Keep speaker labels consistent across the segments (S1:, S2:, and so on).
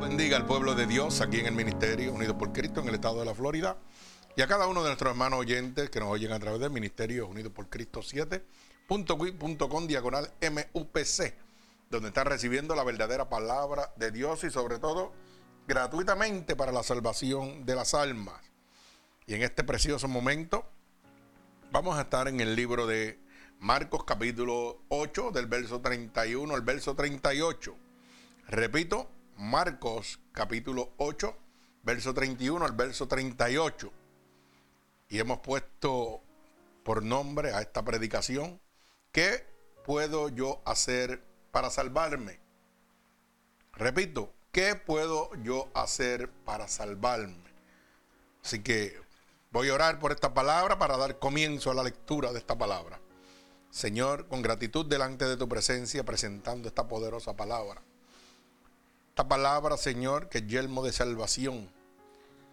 S1: bendiga al pueblo de Dios aquí en el Ministerio Unidos por Cristo en el estado de la Florida y a cada uno de nuestros hermanos oyentes que nos oyen a través del Ministerio Unidos por Cristo 7.com diagonal MUPC, donde están recibiendo la verdadera palabra de Dios y sobre todo gratuitamente para la salvación de las almas. Y en este precioso momento vamos a estar en el libro de Marcos capítulo 8 del verso 31 al verso 38. Repito, Marcos capítulo 8, verso 31 al verso 38. Y hemos puesto por nombre a esta predicación, ¿qué puedo yo hacer para salvarme? Repito, ¿qué puedo yo hacer para salvarme? Así que voy a orar por esta palabra para dar comienzo a la lectura de esta palabra. Señor, con gratitud delante de tu presencia, presentando esta poderosa palabra palabra, Señor, que es yelmo de salvación,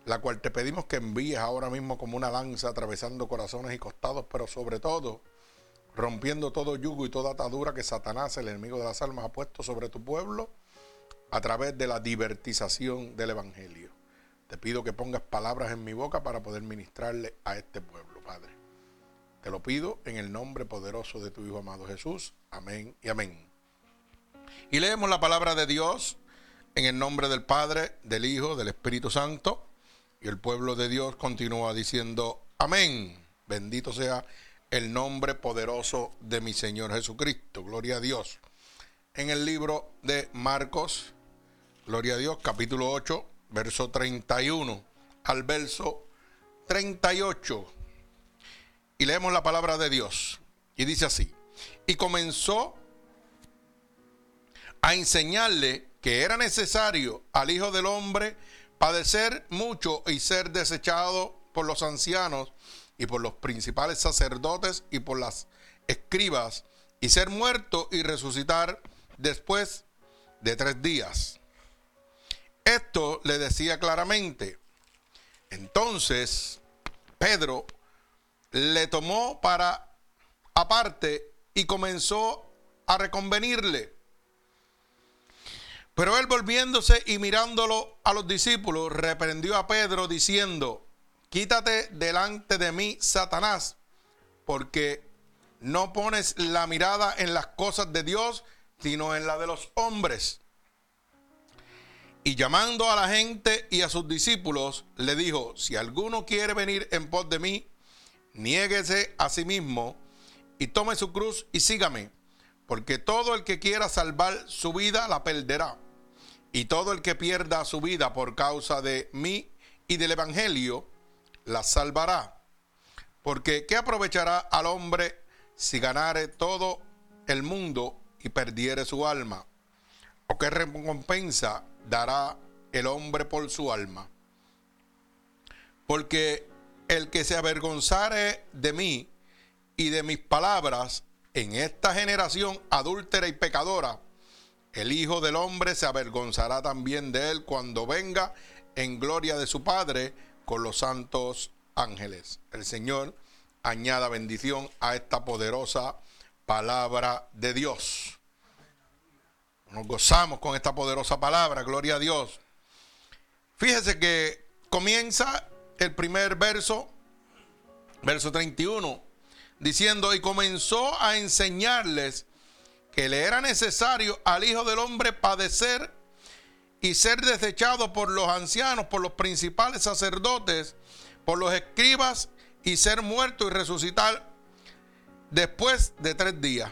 S1: la cual te pedimos que envíes ahora mismo como una lanza atravesando corazones y costados, pero sobre todo rompiendo todo yugo y toda atadura que Satanás, el enemigo de las almas, ha puesto sobre tu pueblo a través de la divertización del Evangelio. Te pido que pongas palabras en mi boca para poder ministrarle a este pueblo, Padre. Te lo pido en el nombre poderoso de tu Hijo amado Jesús. Amén y amén. Y leemos la palabra de Dios en el nombre del Padre, del Hijo, del Espíritu Santo. Y el pueblo de Dios continúa diciendo, amén. Bendito sea el nombre poderoso de mi Señor Jesucristo. Gloria a Dios. En el libro de Marcos, Gloria a Dios, capítulo 8, verso 31 al verso 38. Y leemos la palabra de Dios. Y dice así. Y comenzó a enseñarle que era necesario al Hijo del Hombre padecer mucho y ser desechado por los ancianos y por los principales sacerdotes y por las escribas y ser muerto y resucitar después de tres días. Esto le decía claramente. Entonces Pedro le tomó para aparte y comenzó a reconvenirle pero él volviéndose y mirándolo a los discípulos, reprendió a Pedro diciendo, quítate delante de mí, Satanás, porque no pones la mirada en las cosas de Dios, sino en la de los hombres. Y llamando a la gente y a sus discípulos, le dijo, si alguno quiere venir en pos de mí, niéguese a sí mismo y tome su cruz y sígame, porque todo el que quiera salvar su vida la perderá y todo el que pierda su vida por causa de mí y del Evangelio, la salvará. Porque ¿qué aprovechará al hombre si ganare todo el mundo y perdiere su alma? ¿O qué recompensa dará el hombre por su alma? Porque el que se avergonzare de mí y de mis palabras en esta generación adúltera y pecadora, el Hijo del Hombre se avergonzará también de él cuando venga en gloria de su Padre con los santos ángeles. El Señor añada bendición a esta poderosa palabra de Dios. Nos gozamos con esta poderosa palabra, gloria a Dios. Fíjese que comienza el primer verso, verso 31, diciendo, y comenzó a enseñarles que le era necesario al Hijo del Hombre padecer y ser desechado por los ancianos, por los principales sacerdotes, por los escribas y ser muerto y resucitar después de tres días.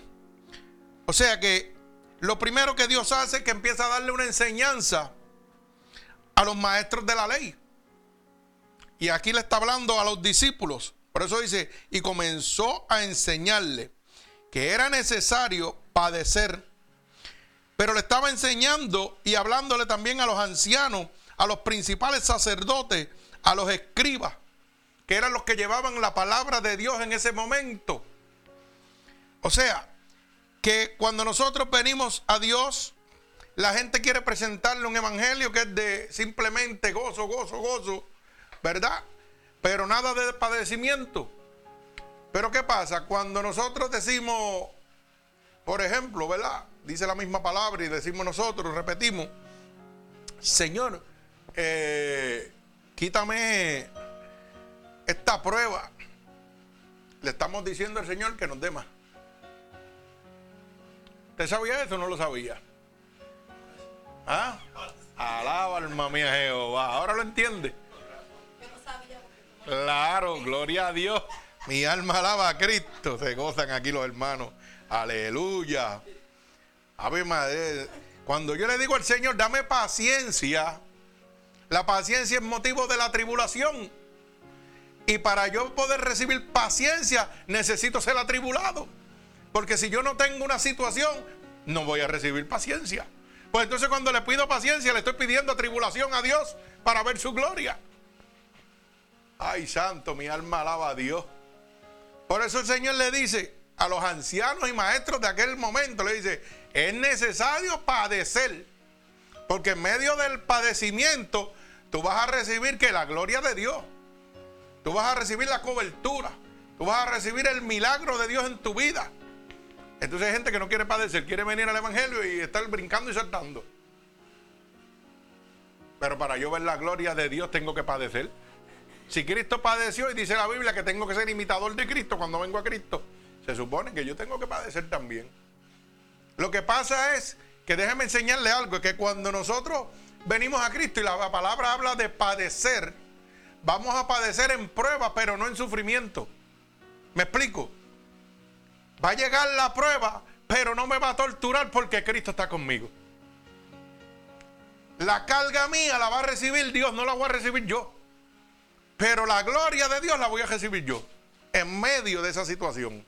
S1: O sea que lo primero que Dios hace es que empieza a darle una enseñanza a los maestros de la ley. Y aquí le está hablando a los discípulos. Por eso dice, y comenzó a enseñarle que era necesario padecer. Pero le estaba enseñando y hablándole también a los ancianos, a los principales sacerdotes, a los escribas, que eran los que llevaban la palabra de Dios en ese momento. O sea, que cuando nosotros venimos a Dios, la gente quiere presentarle un evangelio que es de simplemente gozo, gozo, gozo, ¿verdad? Pero nada de padecimiento. Pero ¿qué pasa? Cuando nosotros decimos, por ejemplo, ¿verdad? Dice la misma palabra y decimos nosotros, repetimos, Señor, eh, quítame esta prueba. Le estamos diciendo al Señor que nos dé más. ¿Usted sabía eso o no lo sabía? ¿Ah? Alaba alma mía Jehová. Ahora lo entiende. Claro, gloria a Dios. Mi alma alaba a Cristo. Se gozan aquí los hermanos. Aleluya. Ave madre. Cuando yo le digo al Señor, dame paciencia. La paciencia es motivo de la tribulación. Y para yo poder recibir paciencia, necesito ser atribulado. Porque si yo no tengo una situación, no voy a recibir paciencia. Pues entonces cuando le pido paciencia, le estoy pidiendo tribulación a Dios para ver su gloria. Ay, santo, mi alma alaba a Dios. Por eso el Señor le dice a los ancianos y maestros de aquel momento, le dice, es necesario padecer. Porque en medio del padecimiento, tú vas a recibir que la gloria de Dios. Tú vas a recibir la cobertura. Tú vas a recibir el milagro de Dios en tu vida. Entonces hay gente que no quiere padecer, quiere venir al Evangelio y estar brincando y saltando. Pero para yo ver la gloria de Dios tengo que padecer. Si Cristo padeció y dice la Biblia que tengo que ser imitador de Cristo cuando vengo a Cristo, se supone que yo tengo que padecer también. Lo que pasa es que déjeme enseñarle algo, que cuando nosotros venimos a Cristo y la palabra habla de padecer, vamos a padecer en prueba, pero no en sufrimiento. ¿Me explico? Va a llegar la prueba, pero no me va a torturar porque Cristo está conmigo. La carga mía la va a recibir Dios, no la voy a recibir yo. Pero la gloria de Dios la voy a recibir yo, en medio de esa situación.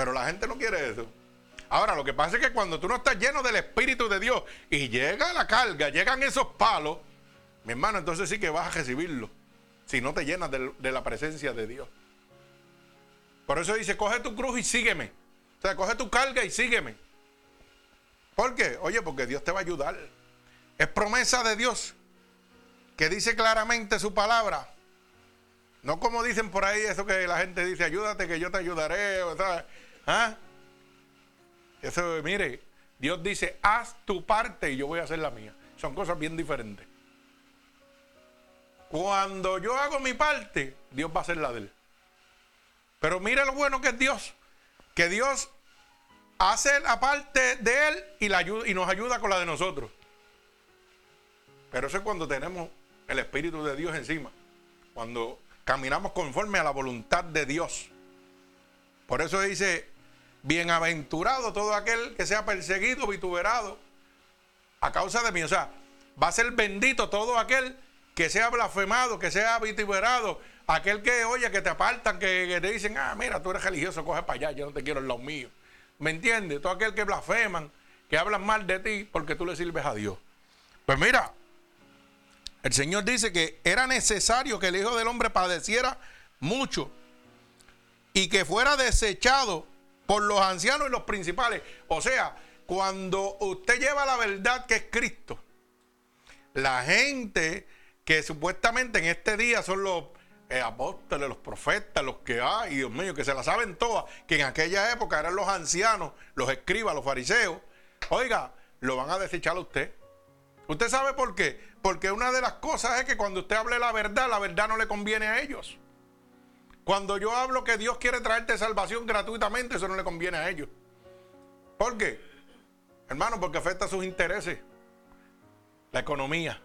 S1: Pero la gente no quiere eso. Ahora, lo que pasa es que cuando tú no estás lleno del Espíritu de Dios y llega la carga, llegan esos palos, mi hermano, entonces sí que vas a recibirlo. Si no te llenas de, la presencia de Dios. Por eso dice, coge tu cruz y sígueme. O sea, coge tu carga y sígueme. ¿Por qué? Oye, porque Dios te va a ayudar. Es promesa de Dios que dice claramente su palabra. No como dicen por ahí eso que la gente dice, ayúdate que yo te ayudaré. ¿Ah? Eso, mire, Dios dice, haz tu parte y yo voy a hacer la mía. Son cosas bien diferentes. Cuando yo hago mi parte, Dios va a hacer la de él. Pero mire lo bueno que es Dios. Que Dios hace la parte de Él y, y nos ayuda con la de nosotros. Pero eso es cuando tenemos el Espíritu de Dios encima. Cuando caminamos conforme a la voluntad de Dios. Por eso dice, bienaventurado todo aquel que sea perseguido, vituperado, a causa de mí. O sea, va a ser bendito todo aquel que sea blasfemado, que sea vituperado, Aquel que, oye, que te apartan, que, te dicen, ah, mira, tú eres religioso, coge para allá, yo no te quiero en los míos. ¿Me entiendes? Todo aquel que blasfeman, que hablan mal de ti porque tú le sirves a Dios. Pues mira, el Señor dice que era necesario que el Hijo del Hombre padeciera mucho y que fuera desechado por los ancianos y los principales. O sea, cuando usted lleva la verdad que es Cristo, la gente que supuestamente en este día son los eh, apóstoles, los profetas, los que hay, Dios mío, que se la saben todas, que en aquella época eran los ancianos, los escribas, los fariseos. Oiga, lo van a desechar a usted. ¿Usted sabe por qué? Porque una de las cosas es que cuando usted hable la verdad, la verdad no le conviene a ellos. Cuando yo hablo que Dios quiere traerte salvación gratuitamente, eso no le conviene a ellos. ¿Por qué? Hermano, porque afecta sus intereses, la economía.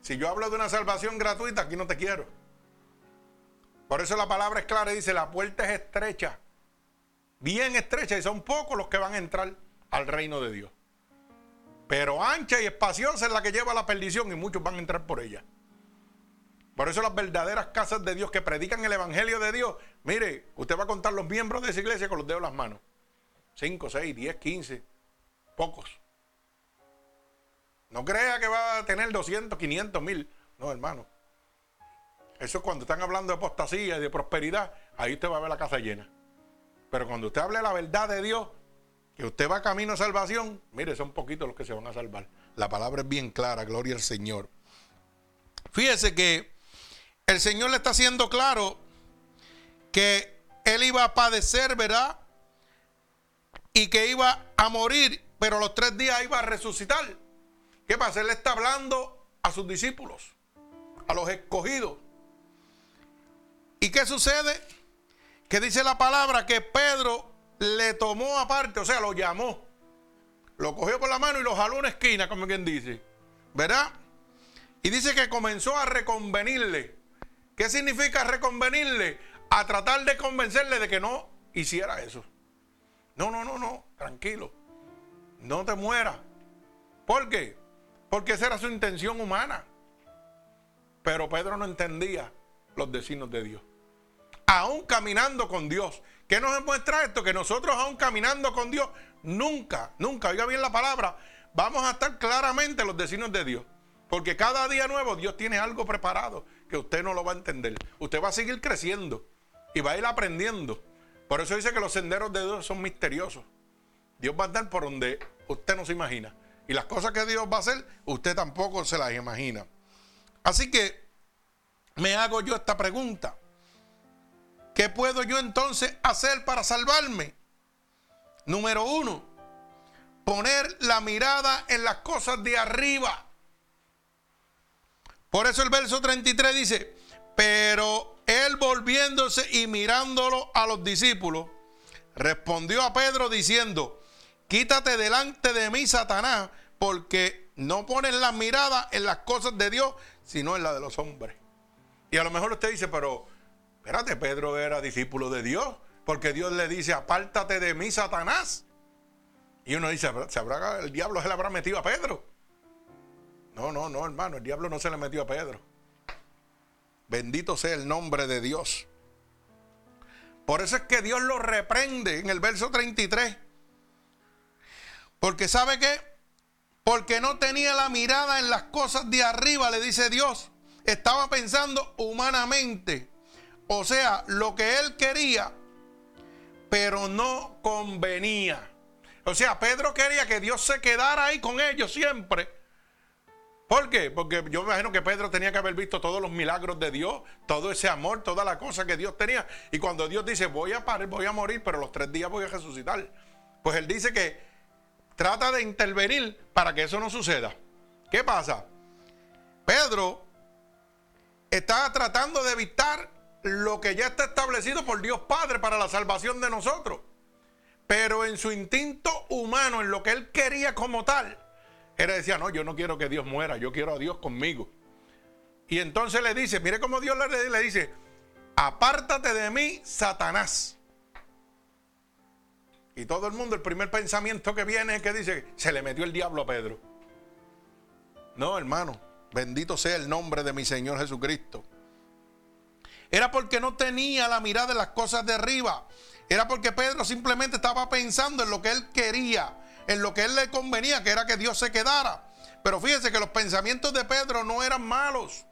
S1: Si yo hablo de una salvación gratuita, aquí no te quiero. Por eso la palabra es clara y dice, la puerta es estrecha, bien estrecha, y son pocos los que van a entrar al reino de Dios. Pero ancha y espaciosa es la que lleva a la perdición y muchos van a entrar por ella. Por eso las verdaderas casas de Dios que predican el Evangelio de Dios, mire, usted va a contar los miembros de esa iglesia con los dedos de las manos. 5, 6, 10, 15, pocos. No crea que va a tener 200, 500 mil. No, hermano. Eso es cuando están hablando de apostasía y de prosperidad. Ahí usted va a ver la casa llena. Pero cuando usted hable la verdad de Dios, que usted va camino a salvación, mire, son poquitos los que se van a salvar. La palabra es bien clara, gloria al Señor. Fíjese que el Señor le está haciendo claro que él iba a padecer, ¿verdad? Y que iba a morir, pero los tres días iba a resucitar. ¿Qué pasa? Él está hablando a sus discípulos, a los escogidos. ¿Y qué sucede? Que dice la palabra que Pedro le tomó aparte, o sea, lo llamó. Lo cogió por la mano y lo jaló a una esquina, como quien dice. ¿Verdad? Y dice que comenzó a reconvenirle. ¿Qué significa reconvenirle? A tratar de convencerle de que no hiciera eso. No, no, no, no, tranquilo. No te mueras. ¿Por qué? Porque esa era su intención humana. Pero Pedro no entendía los designios de Dios. Aún caminando con Dios. ¿Qué nos demuestra esto? Que nosotros aún caminando con Dios, nunca, nunca, oiga bien la palabra, vamos a estar claramente los designios de Dios. Porque cada día nuevo Dios tiene algo preparado que usted no lo va a entender. Usted va a seguir creciendo y va a ir aprendiendo. Por eso dice que los senderos de Dios son misteriosos. Dios va a andar por donde usted no se imagina. Y las cosas que Dios va a hacer, usted tampoco se las imagina. Así que me hago yo esta pregunta. ¿Qué puedo yo entonces hacer para salvarme? Número uno, poner la mirada en las cosas de arriba. Por eso el verso 33 dice, pero él volviéndose y mirándolo a los discípulos, respondió a Pedro diciendo, quítate delante de mí, Satanás, porque no pones la mirada en las cosas de Dios, sino en la de los hombres. Y a lo mejor usted dice, pero espérate, Pedro era discípulo de Dios, porque Dios le dice, apártate de mí, Satanás. Y uno dice, ¿se habrá, el diablo se habrá metido a Pedro? No, no, no, hermano, el diablo no se le metió a Pedro. Bendito sea el nombre de Dios. Por eso es que Dios lo reprende en el verso 33. Porque sabe que, porque no tenía la mirada en las cosas de arriba, le dice Dios. Estaba pensando humanamente. O sea, lo que él quería, pero no convenía. O sea, Pedro quería que Dios se quedara ahí con ellos siempre ¿Por qué? Porque yo me imagino que Pedro tenía que haber visto todos los milagros de Dios, todo ese amor, toda la cosa que Dios tenía. Y cuando Dios dice, voy a parir, voy a morir, pero los tres días voy a resucitar. Pues él dice que trata de intervenir para que eso no suceda. ¿Qué pasa? Pedro está tratando de evitar lo que ya está establecido por Dios Padre para la salvación de nosotros. Pero en su instinto humano, en lo que él quería como tal, él decía, no, yo no quiero que Dios muera, yo quiero a Dios conmigo. Y entonces le dice, mire cómo Dios le, le dice, apártate de mí, Satanás. Y todo el mundo, el primer pensamiento que viene es que dice, se le metió el diablo a Pedro. No, hermano, bendito sea el nombre de mi Señor Jesucristo. Era porque no tenía la mirada en las cosas de arriba. Era porque Pedro simplemente estaba pensando en lo que él quería en lo que él le convenía, que era que Dios se quedara. Pero fíjese que los pensamientos de Pedro no eran malos,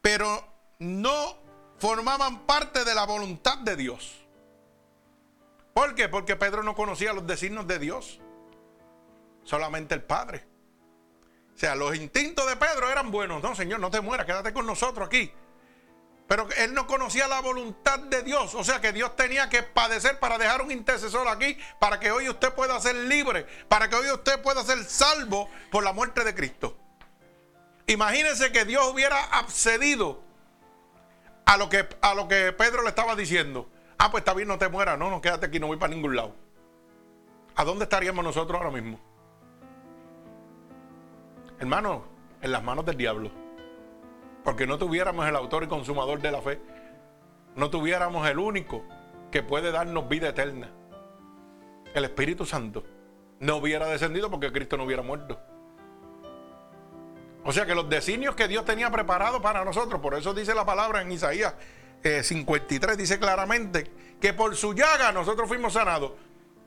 S1: pero no formaban parte de la voluntad de Dios. ¿Por qué? Porque Pedro no conocía los designios de Dios, solamente el Padre. O sea, los instintos de Pedro eran buenos. No, Señor, no te mueras, quédate con nosotros aquí. Pero él no conocía la voluntad de Dios. O sea que Dios tenía que padecer para dejar un intercesor aquí, para que hoy usted pueda ser libre, para que hoy usted pueda ser salvo por la muerte de Cristo. Imagínense que Dios hubiera accedido a lo que, a lo que Pedro le estaba diciendo. Ah, pues está bien, no te mueras. No, no, quédate aquí, no voy para ningún lado. ¿A dónde estaríamos nosotros ahora mismo? Hermano, en las manos del diablo porque no tuviéramos el autor y consumador de la fe, no tuviéramos el único que puede darnos vida eterna, el Espíritu Santo, no hubiera descendido porque Cristo no hubiera muerto. O sea que los designios que Dios tenía preparados para nosotros, por eso dice la palabra en Isaías 53, eh, dice claramente que por su llaga nosotros fuimos sanados.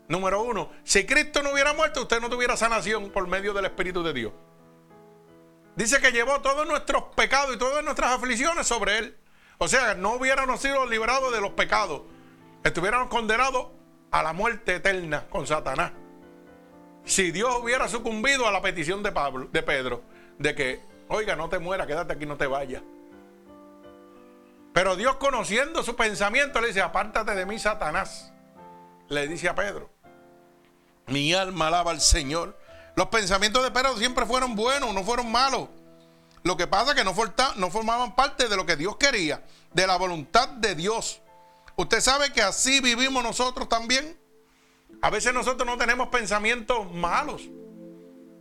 S1: Número uno, si Cristo no hubiera muerto, usted no tuviera sanación por medio del Espíritu de Dios. Dice que llevó todos nuestros pecados y todas nuestras aflicciones sobre él. O sea, no hubiéramos sido librados de los pecados. Estuviéramos condenados a la muerte eterna con Satanás. Si Dios hubiera sucumbido a la petición de Pablo, de Pedro, de que, oiga, no te mueras, quédate aquí, no te vayas. Pero Dios conociendo su pensamiento le dice, apártate de mí, Satanás. Le dice a Pedro, mi alma alaba al Señor Los pensamientos de Pedro siempre fueron buenos, no fueron malos. Lo que pasa es que no, no formaban parte de lo que Dios quería, de la voluntad de Dios. Usted sabe que así vivimos nosotros también. A veces nosotros no tenemos pensamientos malos,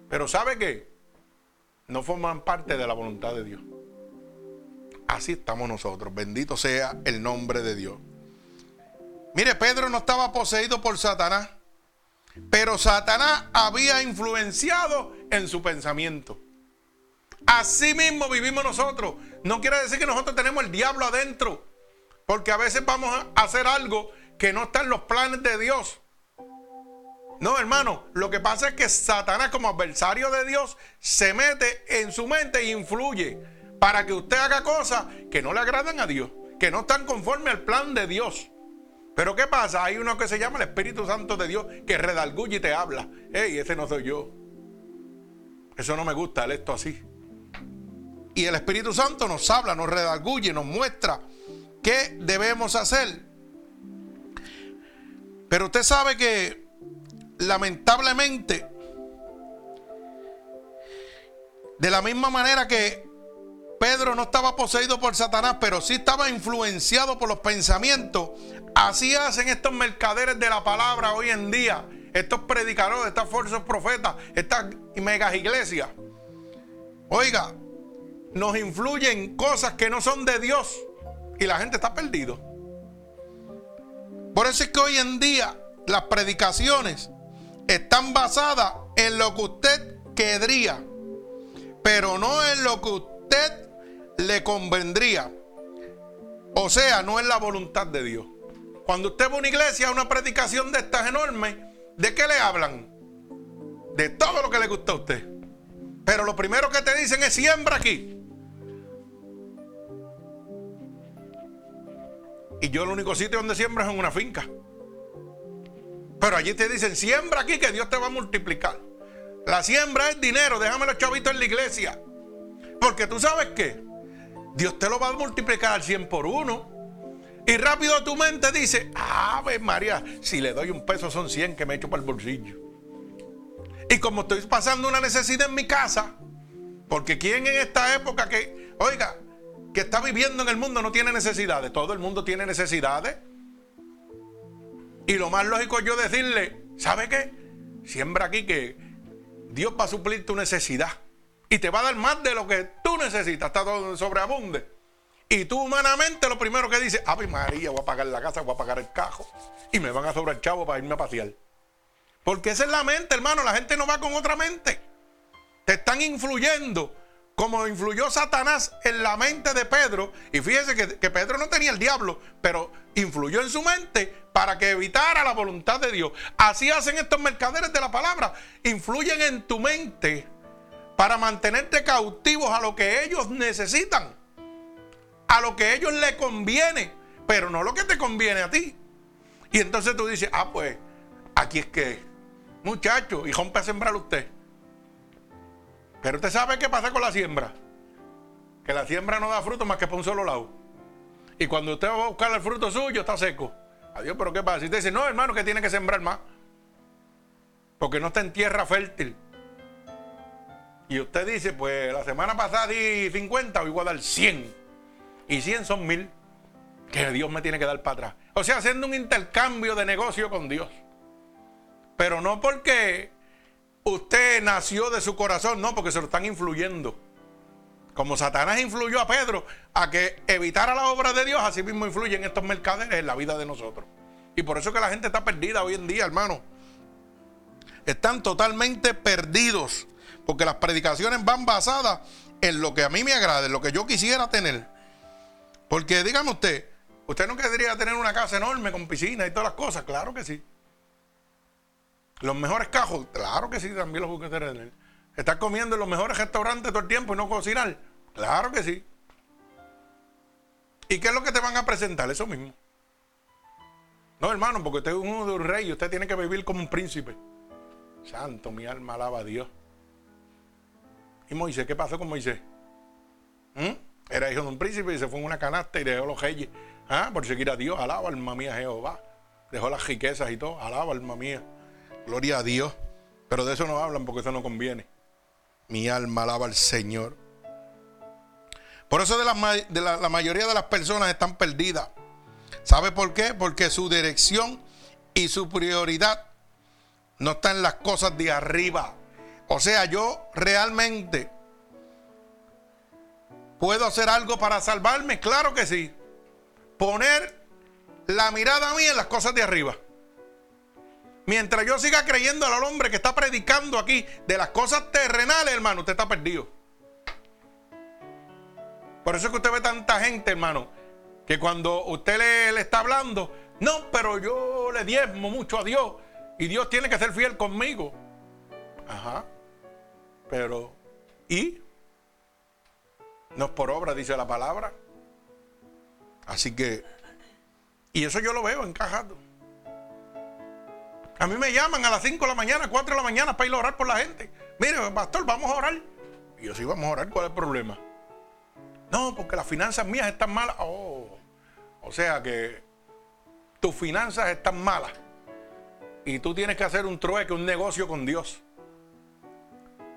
S1: pero ¿sabe qué? No forman parte de la voluntad de Dios. Así estamos nosotros. Bendito sea el nombre de Dios. Mire, Pedro no estaba poseído por Satanás, pero Satanás había influenciado en su pensamiento. Así mismo vivimos nosotros. No quiere decir que nosotros tenemos el diablo adentro, porque a veces vamos a hacer algo que no está en los planes de Dios. No, hermano, lo que pasa es que Satanás como adversario de Dios se mete en su mente e influye para que usted haga cosas que no le agradan a Dios, que no están conforme al plan de Dios. Pero ¿qué pasa? Hay uno que se llama el Espíritu Santo de Dios que redalguye y te habla. Ey, ese no soy yo. Eso no me gusta, esto así. Y el Espíritu Santo nos habla, nos redalguye, nos muestra qué debemos hacer. Pero usted sabe que lamentablemente, de la misma manera que Pedro no estaba poseído por Satanás, pero sí estaba influenciado por los pensamientos. Así hacen estos mercaderes de la palabra hoy en día, estos predicadores, estas fuerzas profetas, estas megas iglesias. Oiga, nos influyen cosas que no son de Dios y la gente está perdido. Por eso es que hoy en día las predicaciones están basadas en lo que usted querría, pero no en lo que usted le convendría. O sea, no es la voluntad de Dios. Cuando usted va a una iglesia, a una predicación de estas enormes, ¿de qué le hablan? De todo lo que le gusta a usted. Pero lo primero que te dicen es siembra aquí. Y yo el único sitio donde siembra es en una finca. Pero allí te dicen, siembra aquí que Dios te va a multiplicar. La siembra es dinero, déjame los chavitos en la iglesia. Porque tú sabes qué, Dios te lo va a multiplicar al 100 por uno. Y rápido tu mente dice, Ave María, si le doy un peso son 100 que me echo para el bolsillo. Y como estoy pasando una necesidad en mi casa, porque ¿quién en esta época que, oiga, que está viviendo en el mundo no tiene necesidades? Todo el mundo tiene necesidades. Y lo más lógico es yo decirle, ¿sabe qué? Siembra aquí que Dios va a suplir tu necesidad y te va a dar más de lo que tú necesitas, está todo sobreabunde. Y tú humanamente lo primero que dices, Ave María, voy a pagar la casa, voy a pagar el cajo y me van a sobrar chavo para irme a pasear. Porque esa es la mente, hermano, la gente no va con otra mente. Te están influyendo como influyó Satanás en la mente de Pedro. Y fíjese que, que, Pedro no tenía el diablo, pero influyó en su mente para que evitara la voluntad de Dios. Así hacen estos mercaderes de la palabra. Influyen en tu mente para mantenerte cautivos a lo que ellos necesitan, a lo que ellos les conviene, pero no lo que te conviene a ti. Y entonces tú dices, ah, pues, aquí es que, muchacho, y rompe a sembrar usted. Pero usted sabe qué pasa con la siembra. Que la siembra no da fruto más que por un solo lado. Y cuando usted va a buscar el fruto suyo, está seco. Adiós, pero ¿qué pasa? Si usted dice, no, hermano, que tiene que sembrar más. Porque no está en tierra fértil. Y usted dice, pues la semana pasada di 50, hoy voy a dar 100. Y 100 son mil que Dios me tiene que dar para atrás. O sea, haciendo un intercambio de negocio con Dios. Pero no porque usted nació de su corazón, no, porque se lo están influyendo. Como Satanás influyó a Pedro a que evitara la obra de Dios, así mismo influyen estos mercaderes en la vida de nosotros. Y por eso que la gente está perdida hoy en día, hermano. Están totalmente perdidos. Porque las predicaciones van basadas en lo que a mí me agrade, en lo que yo quisiera tener. Porque dígame usted, ¿usted no querría tener una casa enorme con piscina y todas las cosas? Claro que sí. Los mejores cajos, claro que sí, también los busca tener. Estar comiendo en los mejores restaurantes todo el tiempo y no cocinar, claro que sí. ¿Y qué es lo que te van a presentar? Eso mismo. No, hermano, porque usted es uno de un rey y usted tiene que vivir como un príncipe. Santo, mi alma alaba a Dios. ¿Y Moisés? ¿Qué pasó con Moisés? ¿Mm? Era hijo de un príncipe y se fue en una canasta y dejó los reyes. ¿Ah? Por seguir a Dios. Alaba alma mía Jehová. Dejó las riquezas y todo. Alaba alma mía. Gloria a Dios. Pero de eso no hablan porque eso no conviene. Mi alma alaba al Señor. Por eso de, la, mayoría de las personas están perdidas. ¿Sabe por qué? Porque su dirección y su prioridad no está en las cosas de arriba. O sea, yo realmente puedo hacer algo para salvarme. Claro que sí. Poner la mirada mía en las cosas de arriba. Mientras yo siga creyendo al hombre que está predicando aquí de las cosas terrenales, hermano, usted está perdido. Por eso es que usted ve tanta gente, hermano, que cuando usted le, está hablando, no, pero yo le diezmo mucho a Dios y Dios tiene que ser fiel conmigo. Ajá. Pero, ¿y? No es por obra, dice la palabra. Así que, y eso yo lo veo encajado. A mí me llaman a las 5 de la mañana, 4 de la mañana para ir a orar por la gente. Mire, pastor, vamos a orar. Y yo sí, vamos a orar. ¿Cuál es el problema? No, porque las finanzas mías están malas. Oh, o sea que tus finanzas están malas. Y tú tienes que hacer un trueque, un negocio con Dios.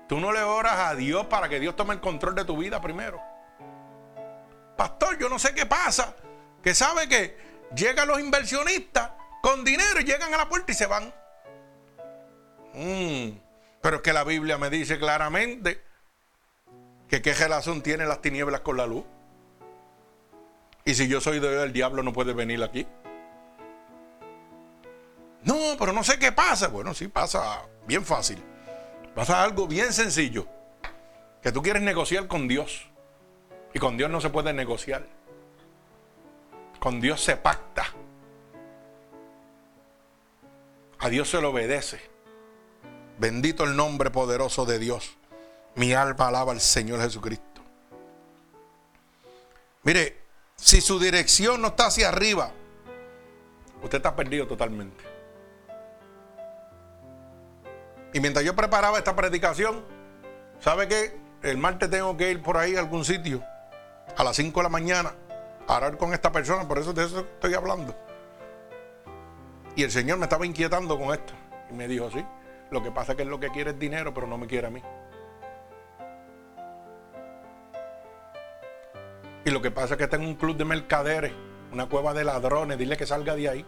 S1: Tú no le oras a Dios para que Dios tome el control de tu vida primero. Pastor, yo no sé qué pasa. Que sabe que llegan los inversionistas con dinero y llegan a la puerta y se van. Mm, pero es que la Biblia me dice claramente que qué relación tiene las tinieblas con la luz. Y si yo soy de Dios, el diablo no puede venir aquí. No, pero no sé qué pasa. Bueno, sí pasa bien fácil. Pasa algo bien sencillo. Que tú quieres negociar con Dios. Y con Dios no se puede negociar. Con Dios se pacta. A Dios se le obedece. Bendito el nombre poderoso de Dios. Mi alma alaba al Señor Jesucristo. Mire, si su dirección no está hacia arriba, usted está perdido totalmente. Y mientras yo preparaba esta predicación, ¿sabe qué? El martes tengo que ir por ahí a algún sitio a las 5 de la mañana a hablar con esta persona, por eso de eso estoy hablando. Y el Señor me estaba inquietando con esto. Y me dijo, sí, lo que pasa es que lo que quiere es dinero, pero no me quiere a mí. Y lo que pasa es que está en un club de mercaderes, una cueva de ladrones. Dile que salga de ahí.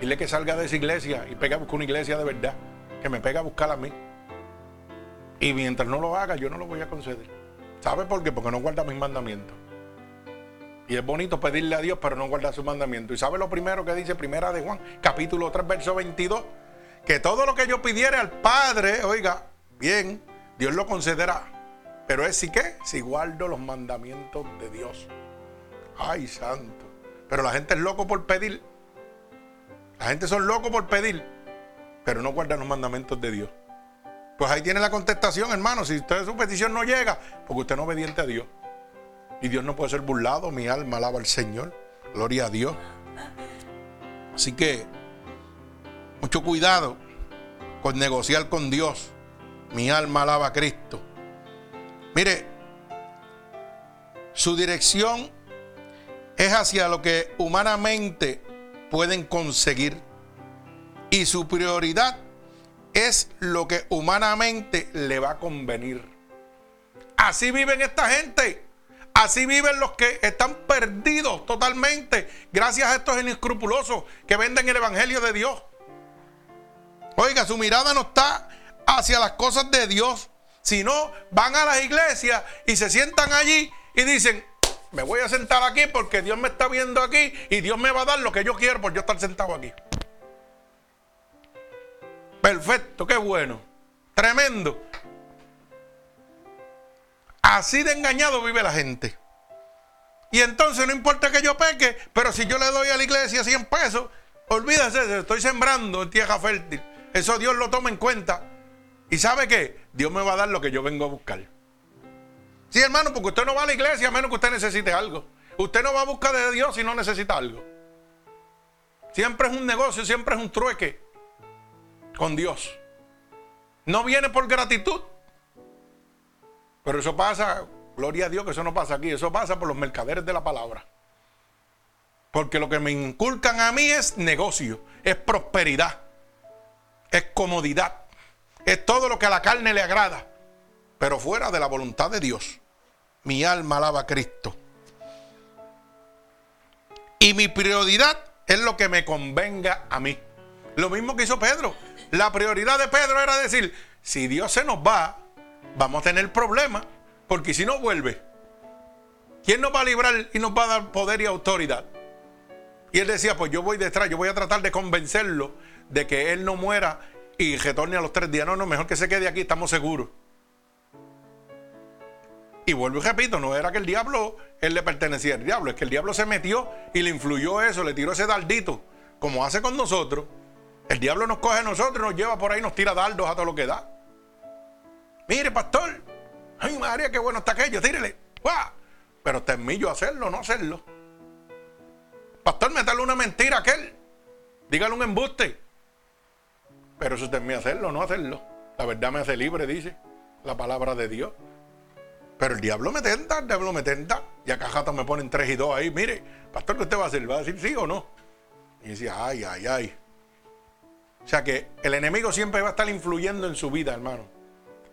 S1: Dile que salga de esa iglesia y pega a buscar una iglesia de verdad. Que me pega a buscar a mí. Y mientras no lo haga, yo no lo voy a conceder. ¿Sabe por qué? Porque no guarda mis mandamientos. Y es bonito pedirle a Dios, pero no guardar su mandamiento. ¿Y sabe lo primero que dice Primera de Juan, capítulo 3, verso 22? Que todo lo que yo pidiere al Padre, oiga, bien, Dios lo concederá. Pero es si qué? Si guardo los mandamientos de Dios. Ay, santo. Pero la gente es loco por pedir. La gente son locos por pedir, pero no guardan los mandamientos de Dios. Pues ahí tiene la contestación, hermano. Si usted su petición no llega, porque usted no es obediente a Dios. Y Dios no puede ser burlado. Mi alma alaba al Señor. Gloria a Dios. Así que, mucho cuidado con negociar con Dios. Mi alma alaba a Cristo. Mire, su dirección es hacia lo que humanamente pueden conseguir. Y su prioridad es lo que humanamente le va a convenir. Así viven esta gente. Así viven los que están perdidos totalmente gracias a estos inescrupulosos que venden el Evangelio de Dios. Oiga, su mirada no está hacia las cosas de Dios, sino van a las iglesias y se sientan allí y dicen, me voy a sentar aquí porque Dios me está viendo aquí y Dios me va a dar lo que yo quiero por yo estar sentado aquí. Perfecto, qué bueno. Tremendo. Así de engañado vive la gente. Y entonces no importa que yo peque, pero si yo le doy a la iglesia 100 pesos, olvídese, estoy sembrando en tierra fértil. Eso Dios lo toma en cuenta. ¿Y sabe qué? Dios me va a dar lo que yo vengo a buscar. Sí, hermano, porque usted no va a la iglesia a menos que usted necesite algo. Usted no va a buscar de Dios si no necesita algo. Siempre es un negocio, siempre es un trueque con Dios. No viene por gratitud. Pero eso pasa, gloria a Dios que eso no pasa aquí, eso pasa por los mercaderes de la palabra. Porque lo que me inculcan a mí es negocio, es prosperidad, es comodidad. es todo lo que a la carne le agrada, pero fuera de la voluntad de Dios. Mi alma alaba a Cristo. Y mi prioridad es lo que me convenga a mí. Lo mismo que hizo Pedro. La prioridad de Pedro era decir, si Dios se nos va, vamos a tener problemas, porque si no vuelve, ¿quién nos va a librar y nos va a dar poder y autoridad? Y él decía, pues yo voy detrás, yo voy a tratar de convencerlo de que él no muera y retorne a los tres días. No, no, mejor que se quede aquí, estamos seguros. Y vuelvo y repito, no era que el diablo, él le pertenecía al diablo, es que el diablo se metió y le influyó eso, le tiró ese daldito, como hace con nosotros. El diablo nos coge a nosotros, nos lleva por ahí, nos tira dardos a todo lo que da. Mire, pastor, ay María, qué bueno está aquello, tírele. Pero está hacerlo, no hacerlo. Pastor, meterle una mentira a aquel. Dígale un embuste. Pero eso está hacerlo, no hacerlo. La verdad me hace libre, dice la palabra de Dios. Pero el diablo me tenta, el diablo me tenta. Y acá jata me ponen tres y dos ahí. Mire, pastor, ¿qué usted va a hacer? ¿Va a decir sí o no? Y decía, ay, ay, ay. O sea que el enemigo siempre va a estar influyendo en su vida, hermano.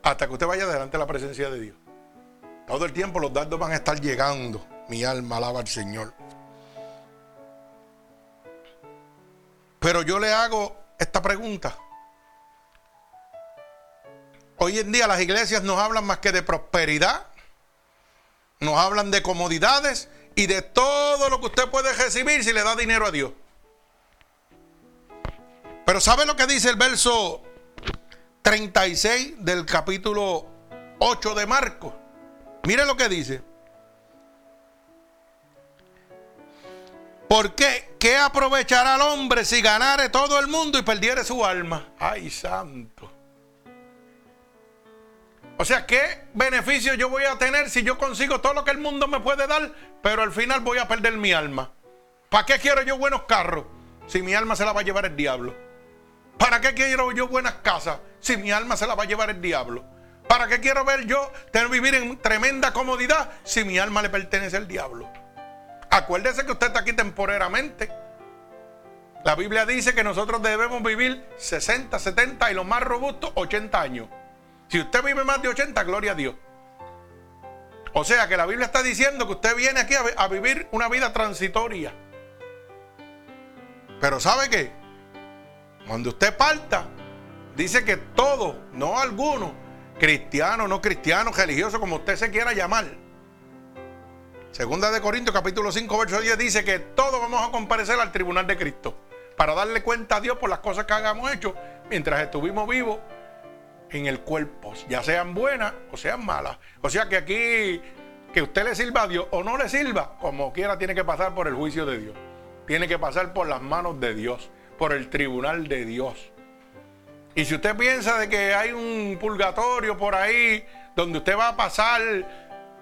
S1: Hasta que usted vaya delante de la presencia de Dios. Todo el tiempo los dardos van a estar llegando. Mi alma alaba al Señor. Pero yo le hago esta pregunta. Hoy en día las iglesias nos hablan más que de prosperidad, nos hablan de comodidades y de todo lo que usted puede recibir si le da dinero a Dios. Pero ¿sabe lo que dice el verso 36 del capítulo 8 de Marcos? Mire lo que dice. ¿Por qué? ¿Qué aprovechará el hombre si ganare todo el mundo y perdiere su alma? Ay, santo. O sea, ¿qué beneficio yo voy a tener si yo consigo todo lo que el mundo me puede dar, pero al final voy a perder mi alma? ¿Para qué quiero yo buenos carros si mi alma se la va a llevar el diablo? ¿Para qué quiero yo buenas casas si mi alma se la va a llevar el diablo? ¿Para qué quiero ver yo tener vivir en tremenda comodidad si mi alma le pertenece al diablo? Acuérdese que usted está aquí temporeramente. La Biblia dice que nosotros debemos vivir 60, 70 y los más robustos 80 años. Si usted vive más de 80, gloria a Dios. O sea que la Biblia está diciendo que usted viene aquí a, vivir una vida transitoria. Pero ¿sabe qué? Cuando usted parta, dice que todo, no alguno, cristiano, no cristiano, religioso, como usted se quiera llamar. Segunda de Corintios capítulo 5, verso 10 dice que todos vamos a comparecer al tribunal de Cristo para darle cuenta a Dios por las cosas que hagamos hecho mientras estuvimos vivos en el cuerpo, ya sean buenas o sean malas. O sea que aquí, que usted le sirva a Dios o no le sirva, como quiera, tiene que pasar por el juicio de Dios. Tiene que pasar por las manos de Dios, por el tribunal de Dios. Y si usted piensa de que hay un purgatorio por ahí donde usted va a pasar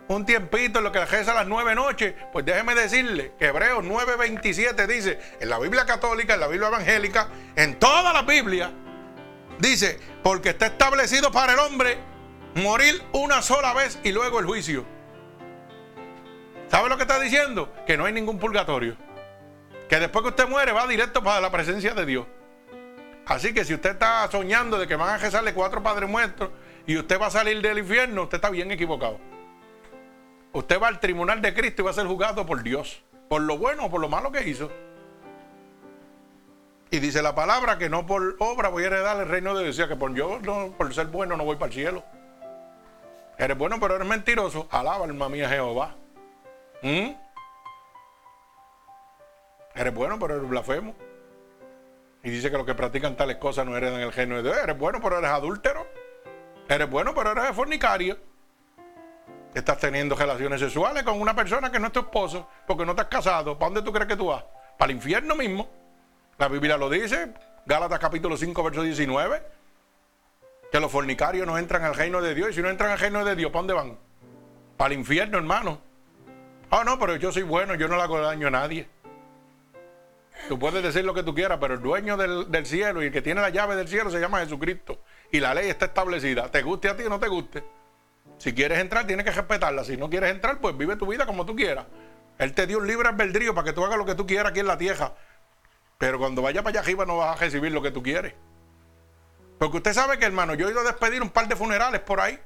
S1: un tiempito en lo que reza a las nueve noches, pues déjeme decirle que Hebreos 9:27 dice, en la Biblia católica, en la Biblia evangélica, en toda la Biblia, Dice, porque está establecido para el hombre morir una sola vez y luego el juicio. ¿Sabe lo que está diciendo? Que no hay ningún purgatorio. Que después que usted muere va directo para la presencia de Dios. Así que si usted está soñando de que van a rezarle cuatro padres muertos y usted va a salir del infierno, usted está bien equivocado. Usted va al tribunal de Cristo y va a ser juzgado por Dios. Por lo bueno o por lo malo que hizo. Y dice la palabra que no por obra voy a heredar el reino de Dios. Que por yo, no, por ser bueno, no voy para el cielo. Eres bueno, pero eres mentiroso. Alaba, alma mía, Jehová. ¿Mm? Eres bueno, pero eres blasfemo. Y dice que los que practican tales cosas no heredan el reino de Dios. Eres bueno, pero eres adúltero. Eres bueno, pero eres fornicario. Estás teniendo relaciones sexuales con una persona que no es tu esposo, porque no estás casado. ¿Para dónde tú crees que tú vas? Para el infierno mismo. La Biblia lo dice, Gálatas capítulo 5, verso 19, que los fornicarios no entran al reino de Dios. Y si no entran al reino de Dios, ¿para dónde van? Para el infierno, hermano. Ah, no, pero yo soy bueno, yo no le hago daño a nadie. Tú puedes decir lo que tú quieras, pero el dueño del, cielo y el que tiene la llave del cielo se llama Jesucristo. Y la ley está establecida. Te guste a ti o no te guste. Si quieres entrar, tienes que respetarla. Si no quieres entrar, pues vive tu vida como tú quieras. Él te dio un libre albedrío para que tú hagas lo que tú quieras aquí en la tierra. Pero cuando vaya para allá arriba no vas a recibir lo que tú quieres. Porque usted sabe que, hermano, yo he ido a despedir un par de funerales por ahí.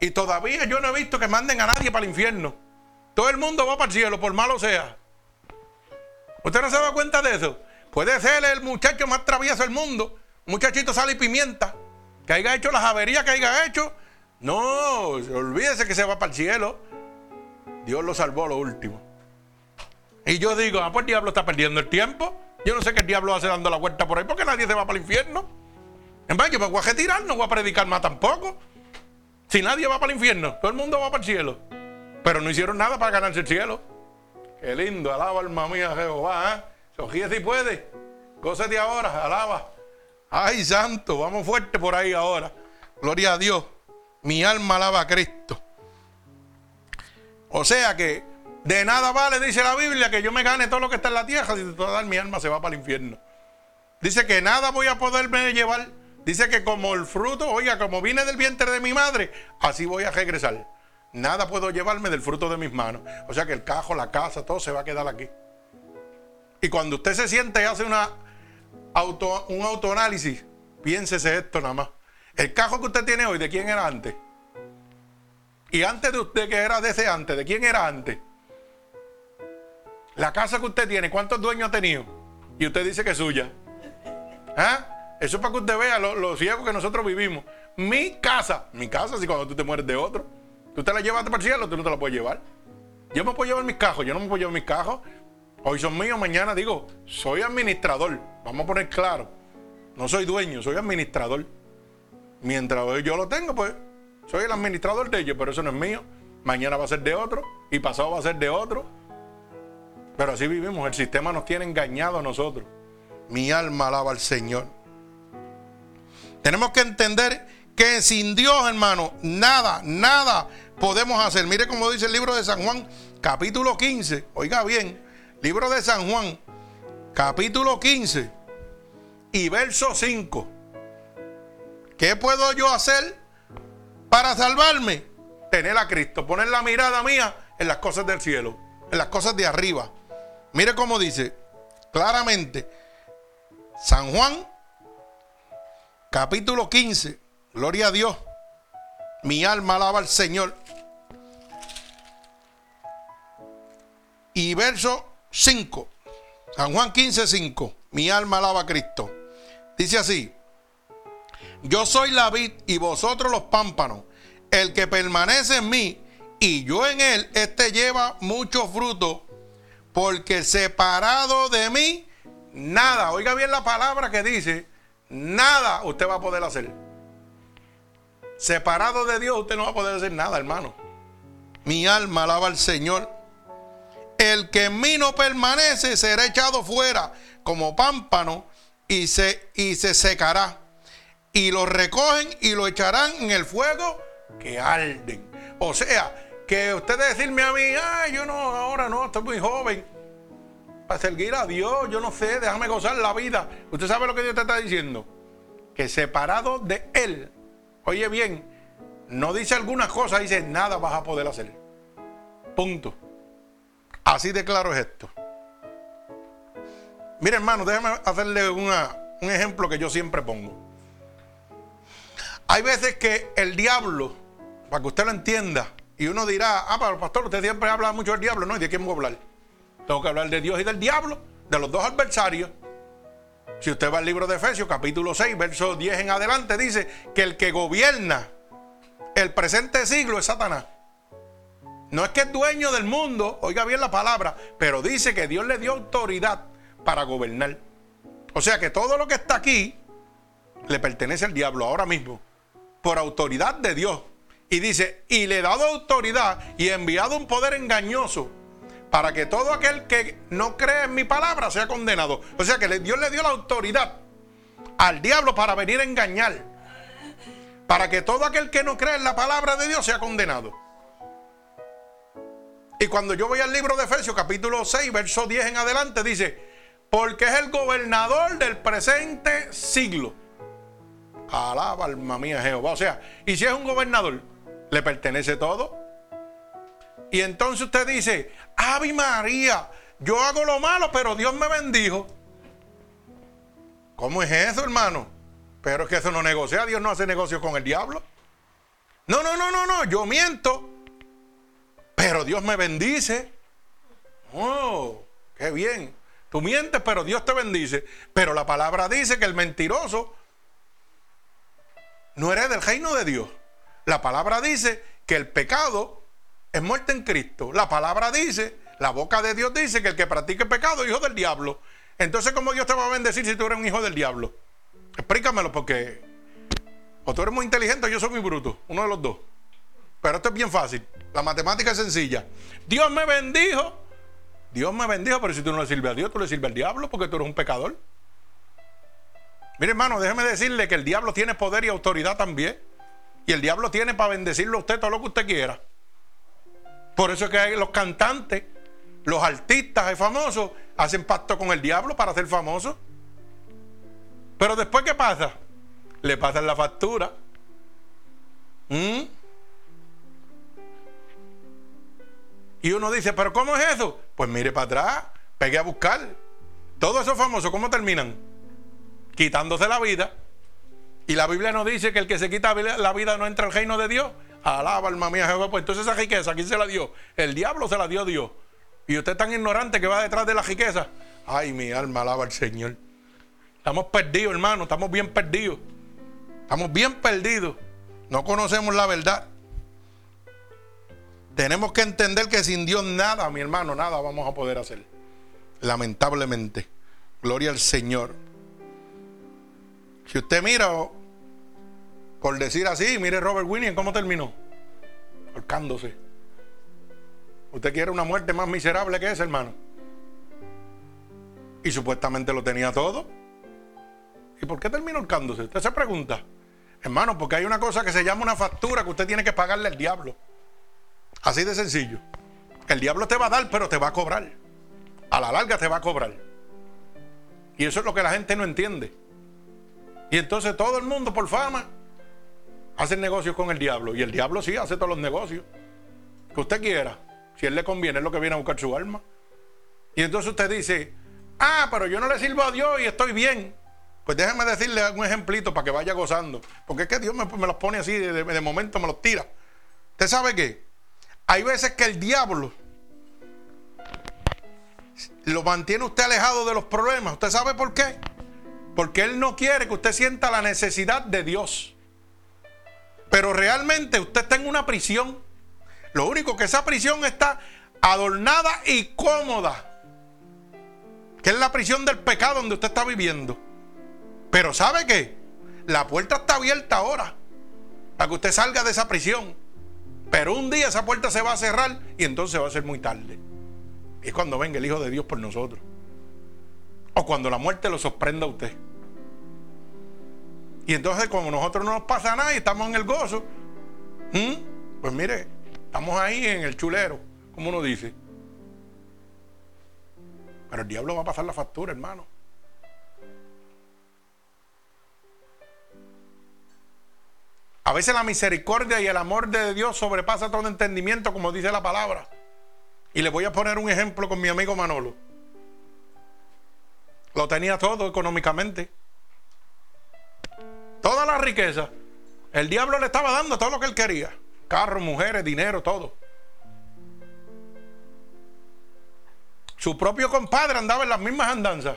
S1: Y todavía yo no he visto que manden a nadie para el infierno. Todo el mundo va para el cielo, por malo sea. ¿Usted no se da cuenta de eso? Puede ser el muchacho más travieso del mundo. Un muchachito sale y pimienta. Que haya hecho las averías que haya hecho. No, olvídese que se va para el cielo. Dios lo salvó lo último. Y yo digo, ah, pues el diablo está perdiendo el tiempo. Yo no sé qué el diablo hace dando la vuelta por ahí porque nadie se va para el infierno. En vez, yo me voy a retirar, no voy a predicar más tampoco. Si nadie va para el infierno, todo el mundo va para el cielo. Pero no hicieron nada para ganarse el cielo. Qué lindo, alaba alma mía Jehová. ¿eh? Sogíe si puede. de ahora, alaba. Ay, santo, vamos fuerte por ahí ahora. Gloria a Dios. Mi alma alaba a Cristo. O sea que de nada vale, dice la Biblia, que yo me gane todo lo que está en la tierra si toda mi alma se va para el infierno. Dice que nada voy a poderme llevar. Dice que como el fruto, oiga, como vine del vientre de mi madre, así voy a regresar. Nada puedo llevarme del fruto de mis manos. O sea que el cajo, la casa, todo se va a quedar aquí. Y cuando usted se siente y hace una auto, un autoanálisis, piénsese esto nada más. El cajo que usted tiene hoy, ¿de quién era antes? Y antes de usted, que era de ese antes, ¿de quién era antes? La casa que usted tiene, ¿cuántos dueños ha tenido? Y usted dice que es suya. ¿Ah? Eso es para que usted vea lo, ciego que nosotros vivimos. Mi casa, mi casa, si cuando tú te mueres de otro, tú te la llevas para el cielo, tú no te la puedes llevar. Yo me puedo llevar mis cajos, yo no me puedo llevar mis cajos. Hoy son míos, mañana digo, soy administrador. Vamos a poner claro. No soy dueño, soy administrador. Mientras hoy yo lo tengo, pues soy el administrador de ellos, pero eso no es mío. Mañana va a ser de otro y pasado va a ser de otro. Pero así vivimos, el sistema nos tiene engañado a nosotros. Mi alma alaba al Señor. Tenemos que entender que sin Dios, hermano, nada, nada podemos hacer. Mire cómo dice el libro de San Juan, capítulo 15. Oiga bien, Libro de San Juan, capítulo 15 y verso 5. ¿Qué puedo yo hacer para salvarme? Tener a Cristo, poner la mirada mía en las cosas del cielo, en las cosas de arriba. Mire cómo dice claramente San Juan, capítulo 15. Gloria a Dios. Mi alma alaba al Señor. Y verso 5. San Juan 15, 5. Mi alma alaba a Cristo. Dice así. Yo soy la vid y vosotros los pámpanos. El que permanece en mí y yo en él, este lleva mucho fruto. Porque separado de mí, nada. Oiga bien la palabra que dice. Nada usted va a poder hacer. Separado de Dios, usted no va a poder hacer nada, hermano. Mi alma alaba al Señor. El que en mí no permanece será echado fuera como pámpano y se, y se secará. Y lo recogen y lo echarán en el fuego que arden. O sea, que ustedes decirme a mí, ay, yo no, ahora no, estoy muy joven. Para servir a Dios, yo no sé, déjame gozar la vida. Usted sabe lo que Dios te está diciendo. Que separado de Él, oye bien, no dice algunas cosas, dice nada vas a poder hacer. Punto. Así de claro es esto. Mire, hermano, déjeme hacerle un ejemplo que yo siempre pongo. Hay veces que el diablo, para que usted lo entienda, y uno dirá, ah, pero pastor, usted siempre habla mucho del diablo. No, ¿y de quién voy a hablar? Tengo que hablar de Dios y del diablo, de los dos adversarios. Si usted va al libro de Efesios, capítulo 6, verso 10 en adelante, dice que el que gobierna el presente siglo es Satanás. No es que es dueño del mundo, oiga bien la palabra, pero dice que Dios le dio autoridad para gobernar. O sea que todo lo que está aquí le pertenece al diablo ahora mismo, por autoridad de Dios. Y dice, y le he dado autoridad y he enviado un poder engañoso para que todo aquel que no cree en mi palabra sea condenado. O sea que Dios le dio la autoridad al diablo para venir a engañar. Para que todo aquel que no cree en la palabra de Dios sea condenado. Y cuando yo voy al libro de Efesios, capítulo 6, verso 10 en adelante, dice, porque es el gobernador del presente siglo. Alaba alma mía Jehová. O sea, y si es un gobernador, le pertenece todo. Y entonces usted dice, Ave María, yo hago lo malo, pero Dios me bendijo. ¿Cómo es eso, hermano? Pero es que eso no negocia. Dios no hace negocio con el diablo. No, no, no, no, no. Yo miento. Pero Dios me bendice. Oh, qué bien. Tú mientes, pero Dios te bendice. Pero la palabra dice que el mentiroso no eres del reino de Dios. La palabra dice que el pecado es muerte en Cristo. La palabra dice, la boca de Dios dice que el que practique pecado es hijo del diablo. Entonces, ¿cómo Dios te va a bendecir si tú eres un hijo del diablo? Explícamelo porque o tú eres muy inteligente o yo soy muy bruto, uno de los dos. Pero esto es bien fácil. La matemática es sencilla. Dios me bendijo. Dios me bendijo, pero si tú no le sirves a Dios, tú le sirves al diablo porque tú eres un pecador. Mire, hermano, déjeme decirle que el diablo tiene poder y autoridad también. Y el diablo tiene para bendecirlo a usted todo lo que usted quiera. Por eso es que los cantantes, los artistas famosos hacen pacto con el diablo para ser famosos. Pero después, ¿qué pasa? Le pasan la factura. ¿Mm? Y uno dice, ¿pero cómo es eso? Pues mire para atrás, pegue a buscar. Todos esos famosos, ¿cómo terminan? Quitándose la vida. Y la Biblia nos dice que el que se quita la vida no entra al reino de Dios. Alaba, alma mía, Jehová. Pues entonces esa riqueza, ¿quién se la dio? El diablo se la dio Dios. Y usted es tan ignorante que va detrás de la riqueza. Ay, mi alma alaba al Señor. Estamos perdidos, hermano, estamos bien perdidos. Estamos bien perdidos. No conocemos la verdad. Tenemos que entender que sin Dios nada, mi hermano, nada vamos a poder hacer. Lamentablemente. Gloria al Señor. Si usted mira, por decir así, mire Robert Williams cómo terminó. Ahorcándose. Usted quiere una muerte más miserable que esa, hermano. Y supuestamente lo tenía todo. ¿Y por qué terminó ahorcándose? Usted se pregunta. Hermano, porque hay una cosa que se llama una factura que usted tiene que pagarle al diablo. Así de sencillo. El diablo te va a dar, pero te va a cobrar. A la larga te va a cobrar. Y eso es lo que la gente no entiende. Y entonces todo el mundo por fama hace negocios con el diablo. Y el diablo sí hace todos los negocios. Que usted quiera. Si él le conviene, es lo que viene a buscar su alma. Y entonces usted dice, ah, pero yo no le sirvo a Dios y estoy bien. Pues déjeme decirle un ejemplito para que vaya gozando. Porque es que Dios me, los pone así, de, momento me los tira. ¿Usted sabe qué? Hay veces que el diablo lo mantiene usted alejado de los problemas. ¿Usted sabe por qué? Porque Él no quiere que usted sienta la necesidad de Dios. Pero realmente usted está en una prisión. Lo único que esa prisión está adornada y cómoda. Que es la prisión del pecado donde usted está viviendo. Pero ¿sabe qué? La puerta está abierta ahora para que usted salga de esa prisión. Pero un día esa puerta se va a cerrar y entonces va a ser muy tarde. Es cuando venga el Hijo de Dios por nosotros. O cuando la muerte lo sorprenda a usted. Y entonces como nosotros no nos pasa nada y estamos en el gozo, pues mire, estamos ahí en el chulero, como uno dice. Pero el diablo va a pasar la factura, hermano. A veces la misericordia y el amor de Dios sobrepasa todo entendimiento, como dice la palabra. Y le voy a poner un ejemplo con mi amigo Manolo. Lo tenía todo económicamente. Toda la riqueza. El diablo le estaba dando todo lo que él quería. Carros, mujeres, dinero, todo. Su propio compadre andaba en las mismas andanzas.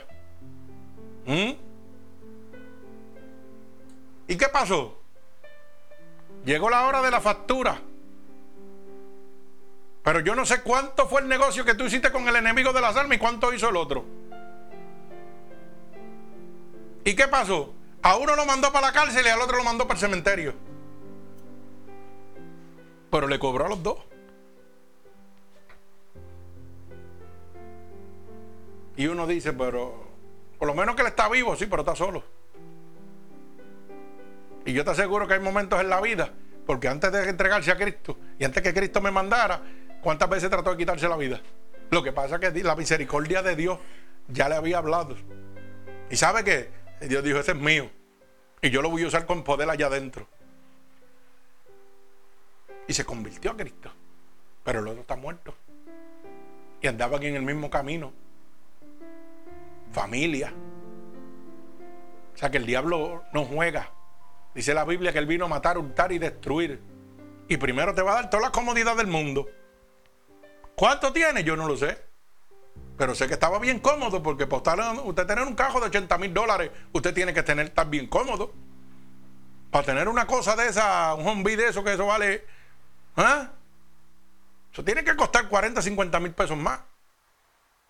S1: ¿Mm? ¿Y qué pasó? Llegó la hora de la factura. Pero yo no sé cuánto fue el negocio que tú hiciste con el enemigo de las almas y cuánto hizo el otro. ¿Y qué pasó? A uno lo mandó para la cárcel y al otro lo mandó para el cementerio. Pero le cobró a los dos. Y uno dice, pero por lo menos que él está vivo, sí, pero está solo. Y yo te aseguro que hay momentos en la vida, porque antes de entregarse a Cristo y antes que Cristo me mandara, ¿cuántas veces trató de quitarse la vida? Lo que pasa es que la misericordia de Dios ya le había hablado. ¿Y sabe qué? Dios dijo, ese es mío. Y yo lo voy a usar con poder allá adentro. Y se convirtió a Cristo. Pero el otro está muerto. Y andaba aquí en el mismo camino. Familia. O sea que el diablo no juega. Dice la Biblia que él vino a matar, hurtar y destruir. Y primero te va a dar toda la comodidad del mundo. ¿Cuánto tiene? Yo no lo sé. Pero sé que estaba bien cómodo porque para usted tener un cajo de 80 mil dólares, usted tiene que tener estar bien cómodo. Para tener una cosa de esa, un home de eso, que eso vale. ¿ah? Eso tiene que costar 40, 50 mil pesos más.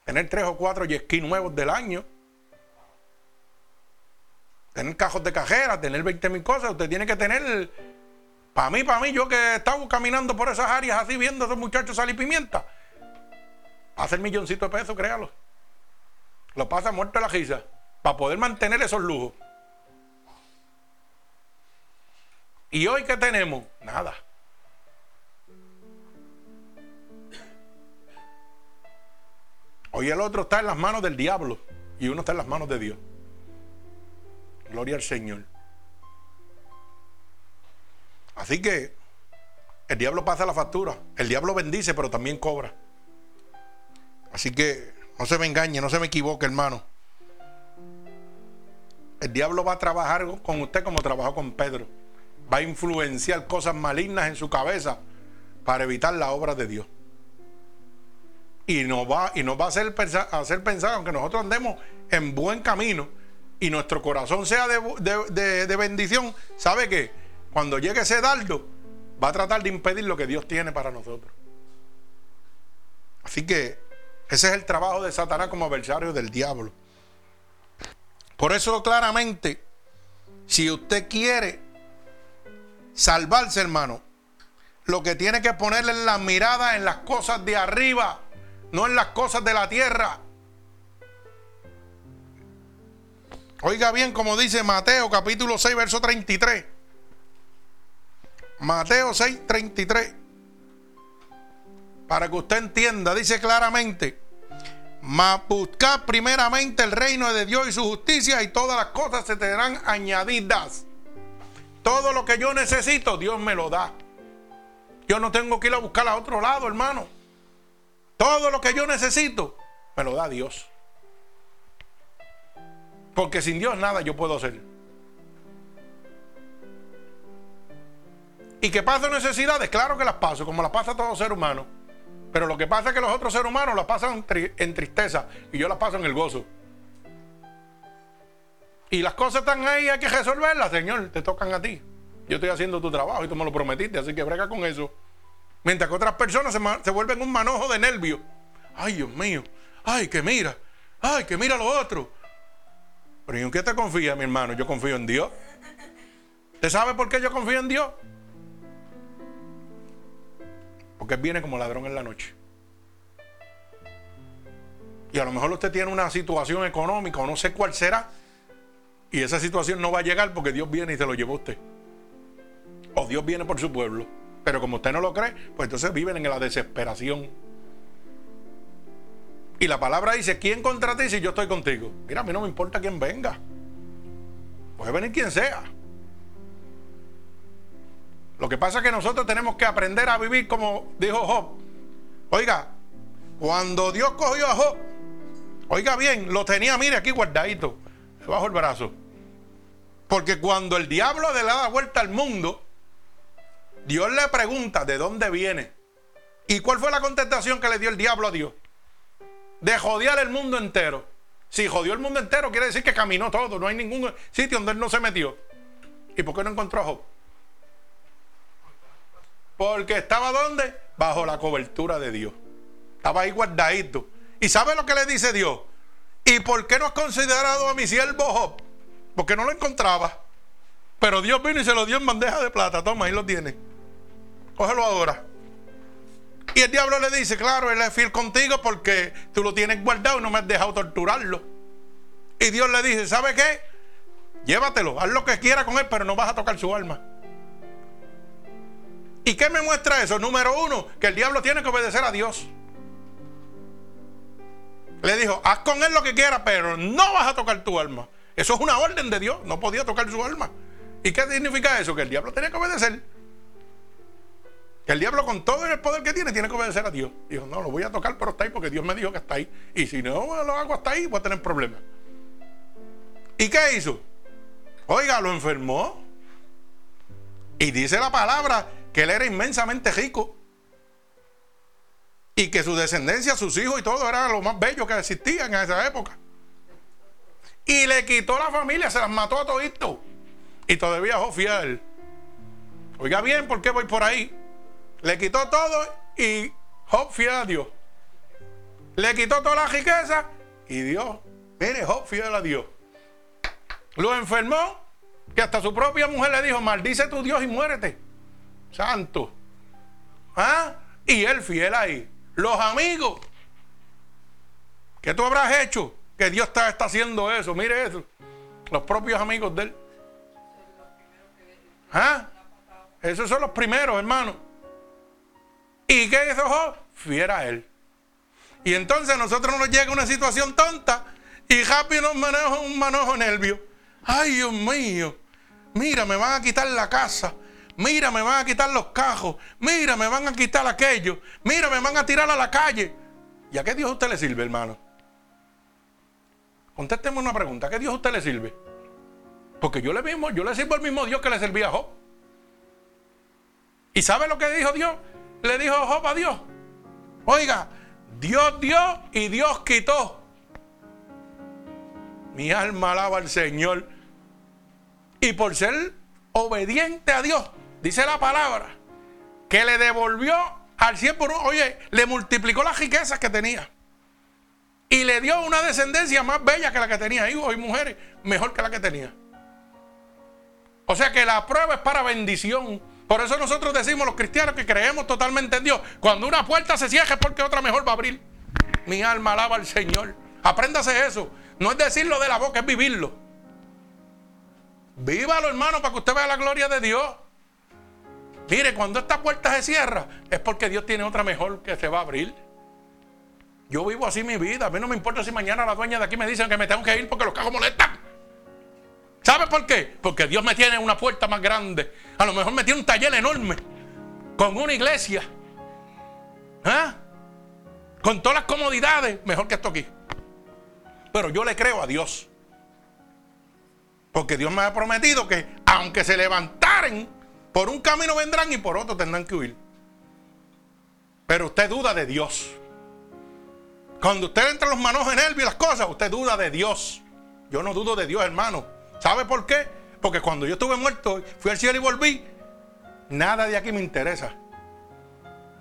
S1: Tener tres o cuatro jet nuevos del año. Tener cajos de cajera, tener 20 mil cosas. Usted tiene que tener. Para mí, para mí, yo que he estado caminando por esas áreas así viendo a esos muchachos salir pimienta. Hace el milloncito de pesos, créalo. Lo pasa muerto la risa. Para poder mantener esos lujos. ¿Y hoy qué tenemos? Nada. Hoy el otro está en las manos del diablo y uno está en las manos de Dios. Gloria al Señor. Así que el diablo pasa la factura. El diablo bendice, pero también cobra. Así que no se me engañe, no se me equivoque, hermano. El diablo va a trabajar con usted como trabajó con Pedro. Va a influenciar cosas malignas en su cabeza para evitar la obra de Dios y nos va, y va a hacer, pensar, hacer pensar, aunque nosotros andemos en buen camino y nuestro corazón sea de, bendición, ¿sabe qué? Cuando llegue ese dardo, va a tratar de impedir lo que Dios tiene para nosotros. Así que ese es el trabajo de Satanás como adversario del diablo. Por eso claramente, si usted quiere salvarse, hermano, lo que tiene que ponerle la mirada en las cosas de arriba no en las cosas de la tierra. Oiga bien como dice Mateo capítulo 6, verso 33. Mateo 6, 33. Para que usted entienda, dice claramente, buscad primeramente el reino de Dios y su justicia y todas las cosas se tendrán añadidas. Todo lo que yo necesito, Dios me lo da. Yo no tengo que ir a buscar a otro lado, hermano. Todo lo que yo necesito, me lo da Dios. Porque sin Dios nada yo puedo hacer. Y que paso necesidades, claro que las paso, como las pasa todo ser humano. Pero lo que pasa es que los otros seres humanos las pasan en tristeza y yo las paso en el gozo. Y las cosas están ahí, hay que resolverlas, Señor, te tocan a ti. Yo estoy haciendo tu trabajo y tú me lo prometiste, así que brega con eso. Mientras que otras personas se, vuelven un manojo de nervios. Ay, Dios mío. Ay, que mira. Ay, que mira lo otro. Pero ¿y en qué te confía, mi hermano? Yo confío en Dios. ¿Usted sabe por qué yo confío en Dios? Porque viene como ladrón en la noche. Y a lo mejor usted tiene una situación económica o no sé cuál será. Y esa situación no va a llegar porque Dios viene y se lo llevó usted. O Dios viene por su pueblo. Pero como usted no lo cree, pues entonces viven en la desesperación. Y la palabra dice, ¿quién contra ti si yo estoy contigo? Mira, a mí no me importa quién venga. Puede venir quien sea. Lo que pasa es que nosotros tenemos que aprender a vivir como dijo Job. Oiga, cuando Dios cogió a Job, oiga bien, lo tenía, mire, aquí guardadito, bajo el brazo. Porque cuando el diablo le da vuelta al mundo, Dios le pregunta de dónde viene. ¿Y cuál fue la contestación que le dio el diablo a Dios? De jodear el mundo entero. Si jodió el mundo entero, quiere decir que caminó todo. No hay ningún sitio donde él no se metió. ¿Y por qué no encontró a Job? Porque estaba donde? Bajo la cobertura de Dios. Estaba ahí guardadito. ¿Y sabe lo que le dice Dios? ¿Y por qué no has considerado a mi siervo Job? Porque no lo encontraba. Pero Dios vino y se lo dio en bandeja de plata. Toma, ahí lo tiene. Cógelo ahora. Y el diablo le dice, claro, él es fiel contigo porque tú lo tienes guardado y no me has dejado torturarlo. Y Dios le dice, ¿sabe qué? Llévatelo, haz lo que quiera con él, pero no vas a tocar su alma. ¿Y qué me muestra eso? Número uno, que el diablo tiene que obedecer a Dios. Le dijo, haz con él lo que quieras, pero no vas a tocar tu alma. Eso es una orden de Dios, no podía tocar su alma. ¿Y qué significa eso? Que el diablo tenía que obedecer. Que el diablo con todo el poder que tiene tiene que obedecer a Dios. Dijo, no, lo voy a tocar, pero está ahí porque Dios me dijo que está ahí. Y si no lo hago hasta ahí, voy a tener problemas. ¿Y qué hizo? Oiga, lo enfermó. Y dice la palabra que él era inmensamente rico. Y que su descendencia, sus hijos y todo era lo más bello que existía en esa época. Y le quitó la familia, se las mató a todito. Y todavía fue fiel. Oiga bien, ¿por qué voy por ahí? Le quitó todo y Job fiel a Dios. Le quitó toda la riqueza y Dios, mire, Job fiel a Dios. Lo enfermó, que hasta su propia mujer le dijo, maldice tu Dios y muérete. Santo. ¿Ah? Y él fiel ahí. Los amigos. ¿Qué tú habrás hecho? Que Dios está, está haciendo eso. Mire eso. Los propios amigos de él. ¿Ah? Esos son los primeros, hermano. ¿Y qué hizo Job? Fiera a él. Y entonces a nosotros nos llega una situación tonta y Happy nos maneja un manojo nervio. Ay, Dios mío. Mira, me van a quitar la casa. Mira, me van a quitar los cajos. Mira, me van a quitar aquello. Mira, me van a tirar a la calle. ¿Y a qué Dios usted le sirve, hermano? Contésteme una pregunta. ¿A qué Dios usted le sirve? Porque yo le mismo, yo le sirvo al mismo Dios que le servía a Job. ¿Y sabe lo que dijo Dios? Le dijo Job a Dios. Oiga, Dios dio y Dios quitó. Mi alma alaba al Señor. Y por ser obediente a Dios, dice la palabra, que le devolvió al 100 por uno, oye, le multiplicó las riquezas que tenía. Y le dio una descendencia más bella que la que tenía, hijos y mujeres, mejor que la que tenía. O sea que la prueba es para bendición. Por eso nosotros decimos los cristianos que creemos totalmente en Dios. Cuando una puerta se cierra es porque otra mejor va a abrir. Mi alma alaba al Señor. Apréndase eso. No es decirlo de la boca, es vivirlo. Vívalo, hermano, para que usted vea la gloria de Dios. Mire, cuando esta puerta se cierra, es porque Dios tiene otra mejor que se va a abrir. Yo vivo así mi vida. A mí no me importa si mañana la dueña de aquí me dicen que me tengo que ir porque los cajos molestan. ¿Sabe por qué? Porque Dios me tiene una puerta más grande. A lo mejor me tiene un taller enorme. Con una iglesia. ¿Ah? Con todas las comodidades. Mejor que esto aquí. Pero yo le creo a Dios. Porque Dios me ha prometido que aunque se levantaren, por un camino vendrán y por otro tendrán que huir. Pero usted duda de Dios. Cuando usted entra en los manos en él y las cosas, usted duda de Dios. Yo no dudo de Dios, hermano. ¿Sabe por qué? Porque cuando yo estuve muerto, fui al cielo y volví, nada de aquí me interesa.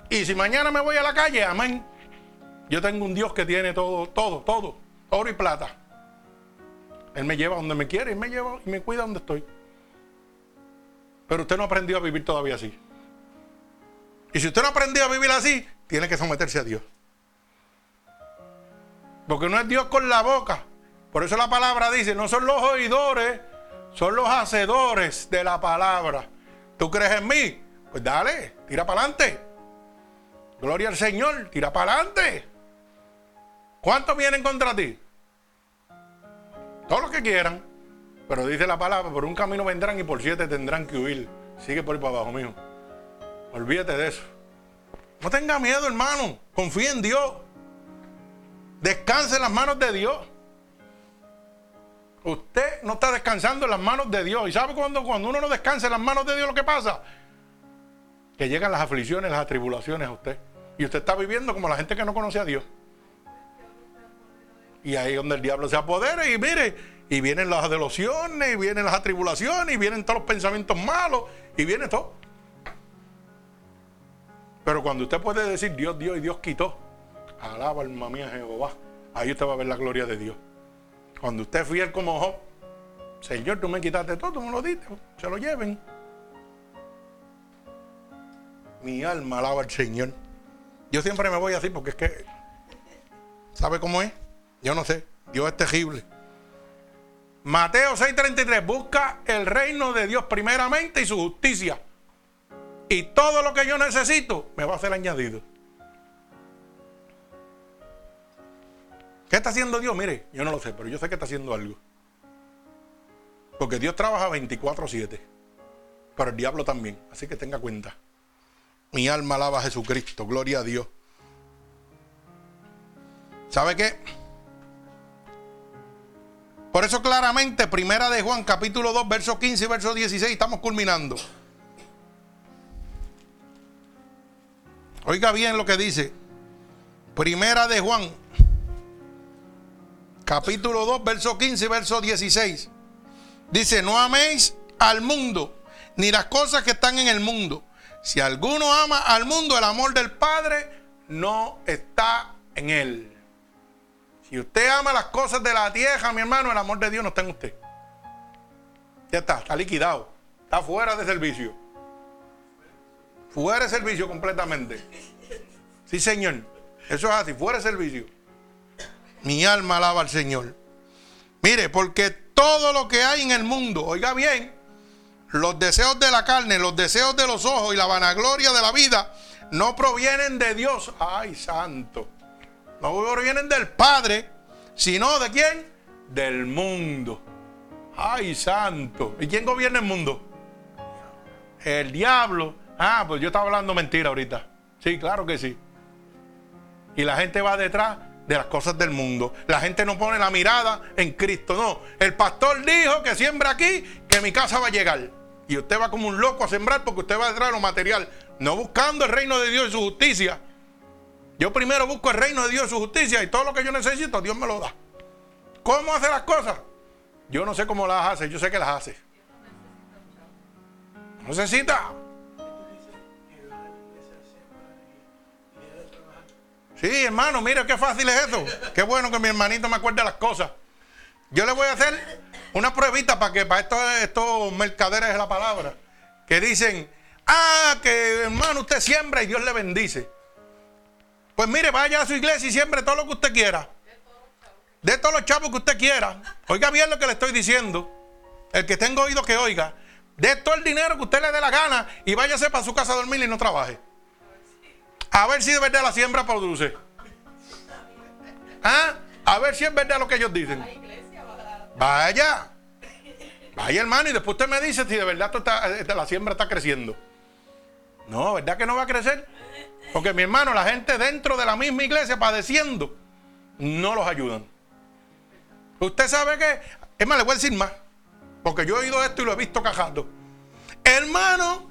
S1: Y si mañana me voy a la calle, amén. Yo tengo un Dios que tiene todo, todo, todo, oro y plata. Él me lleva donde me quiere y me lleva y me cuida donde estoy. Pero usted no aprendió a vivir todavía así. Y si usted no aprendió a vivir así, tiene que someterse a Dios. Porque no es Dios con la boca. Por eso la palabra dice, no son los oidores, son los hacedores de la palabra. ¿Tú crees en mí? Pues dale, tira para adelante. Gloria al Señor, tira para adelante. ¿Cuántos vienen contra ti? Todos los que quieran. Pero dice la palabra, por un camino vendrán y por siete tendrán que huir. Sigue por ahí para abajo, mío. Olvídate de eso. No tenga miedo, hermano. Confía en Dios. Descanse en las manos de Dios. Usted no está descansando en las manos de Dios. ¿Y sabe cuando, cuando uno no descansa en las manos de Dios lo que pasa? Que llegan las aflicciones, las atribulaciones a usted. Y usted está viviendo como la gente que no conoce a Dios. Y ahí es donde el diablo se apodera y mire, y vienen las delociones, y vienen las atribulaciones, y vienen todos los pensamientos malos, y viene todo. Pero cuando usted puede decir Dios dio y Dios quitó, alaba alma mía Jehová, ahí usted va a ver la gloria de Dios. Cuando usted es fiel como Job, Señor, tú me quitaste todo, tú me lo diste, se lo lleven. Mi alma alaba al Señor. Yo siempre me voy así porque es que, ¿sabe cómo es? Yo no sé, Dios es terrible. Mateo 6:33, busca el reino de Dios primeramente y su justicia. Y todo lo que yo necesito me va a ser añadido. ¿Qué está haciendo Dios? Mire, yo no lo sé, pero yo sé que está haciendo algo. Porque Dios trabaja 24/7. Pero el diablo también. Así que tenga cuenta. Mi alma alaba a Jesucristo. Gloria a Dios. ¿Sabe qué? Por eso claramente, primera de Juan, capítulo 2, verso 15 y verso 16, estamos culminando. Oiga bien lo que dice. Primera de Juan, capítulo 2, verso 15 y verso 16. Dice, no améis al mundo, ni las cosas que están en el mundo. Si alguno ama al mundo, el amor del Padre no está en él. Si usted ama las cosas de la tierra, mi hermano, el amor de Dios no está en usted. Ya está, está liquidado. Está fuera de servicio. Fuera de servicio completamente. Sí, Señor. Eso es así, fuera de servicio. Mi alma alaba al Señor. Mire, porque todo lo que hay en el mundo, oiga bien, los deseos de la carne, los deseos de los ojos y la vanagloria de la vida no provienen de Dios. Ay, santo. No provienen del Padre, sino de quién? Del mundo. Ay, santo. ¿Y quién gobierna el mundo? El diablo. Ah, pues yo estaba hablando mentira ahorita. Sí, claro que sí. Y la gente va detrás de las cosas del mundo. La gente no pone la mirada en Cristo. No. El pastor dijo que siembra aquí, que mi casa va a llegar. Y usted va como un loco a sembrar porque usted va detrás de lo material. No buscando el reino de Dios y su justicia. Yo primero busco el reino de Dios su justicia y todo lo que yo necesito, Dios me lo da. ¿Cómo hace las cosas? Yo no sé cómo las hace, yo sé que las hace. Necesita. Sí, hermano, mire qué fácil es eso. Qué bueno que mi hermanito me acuerde las cosas. Yo le voy a hacer una pruebita para que para estos, estos mercaderes de la palabra que dicen, ah, que hermano usted siembra y Dios le bendice. Pues mire, vaya a su iglesia y siembre todo lo que usted quiera. De todos los chavos que usted quiera. Oiga bien lo que le estoy diciendo. El que tenga oído que oiga. De todo el dinero que usted le dé la gana y váyase para su casa a dormir y no trabaje. A ver si de verdad la siembra produce. ¿Ah? A ver si es verdad lo que ellos dicen. Vaya. Vaya, hermano, y después usted me dice si de verdad está, la siembra está creciendo. No, ¿verdad que no va a crecer? Porque mi hermano, la gente dentro de la misma iglesia padeciendo, no los ayudan. Usted sabe que, es le voy a decir más, porque yo he oído esto y lo he visto cajando. Hermano,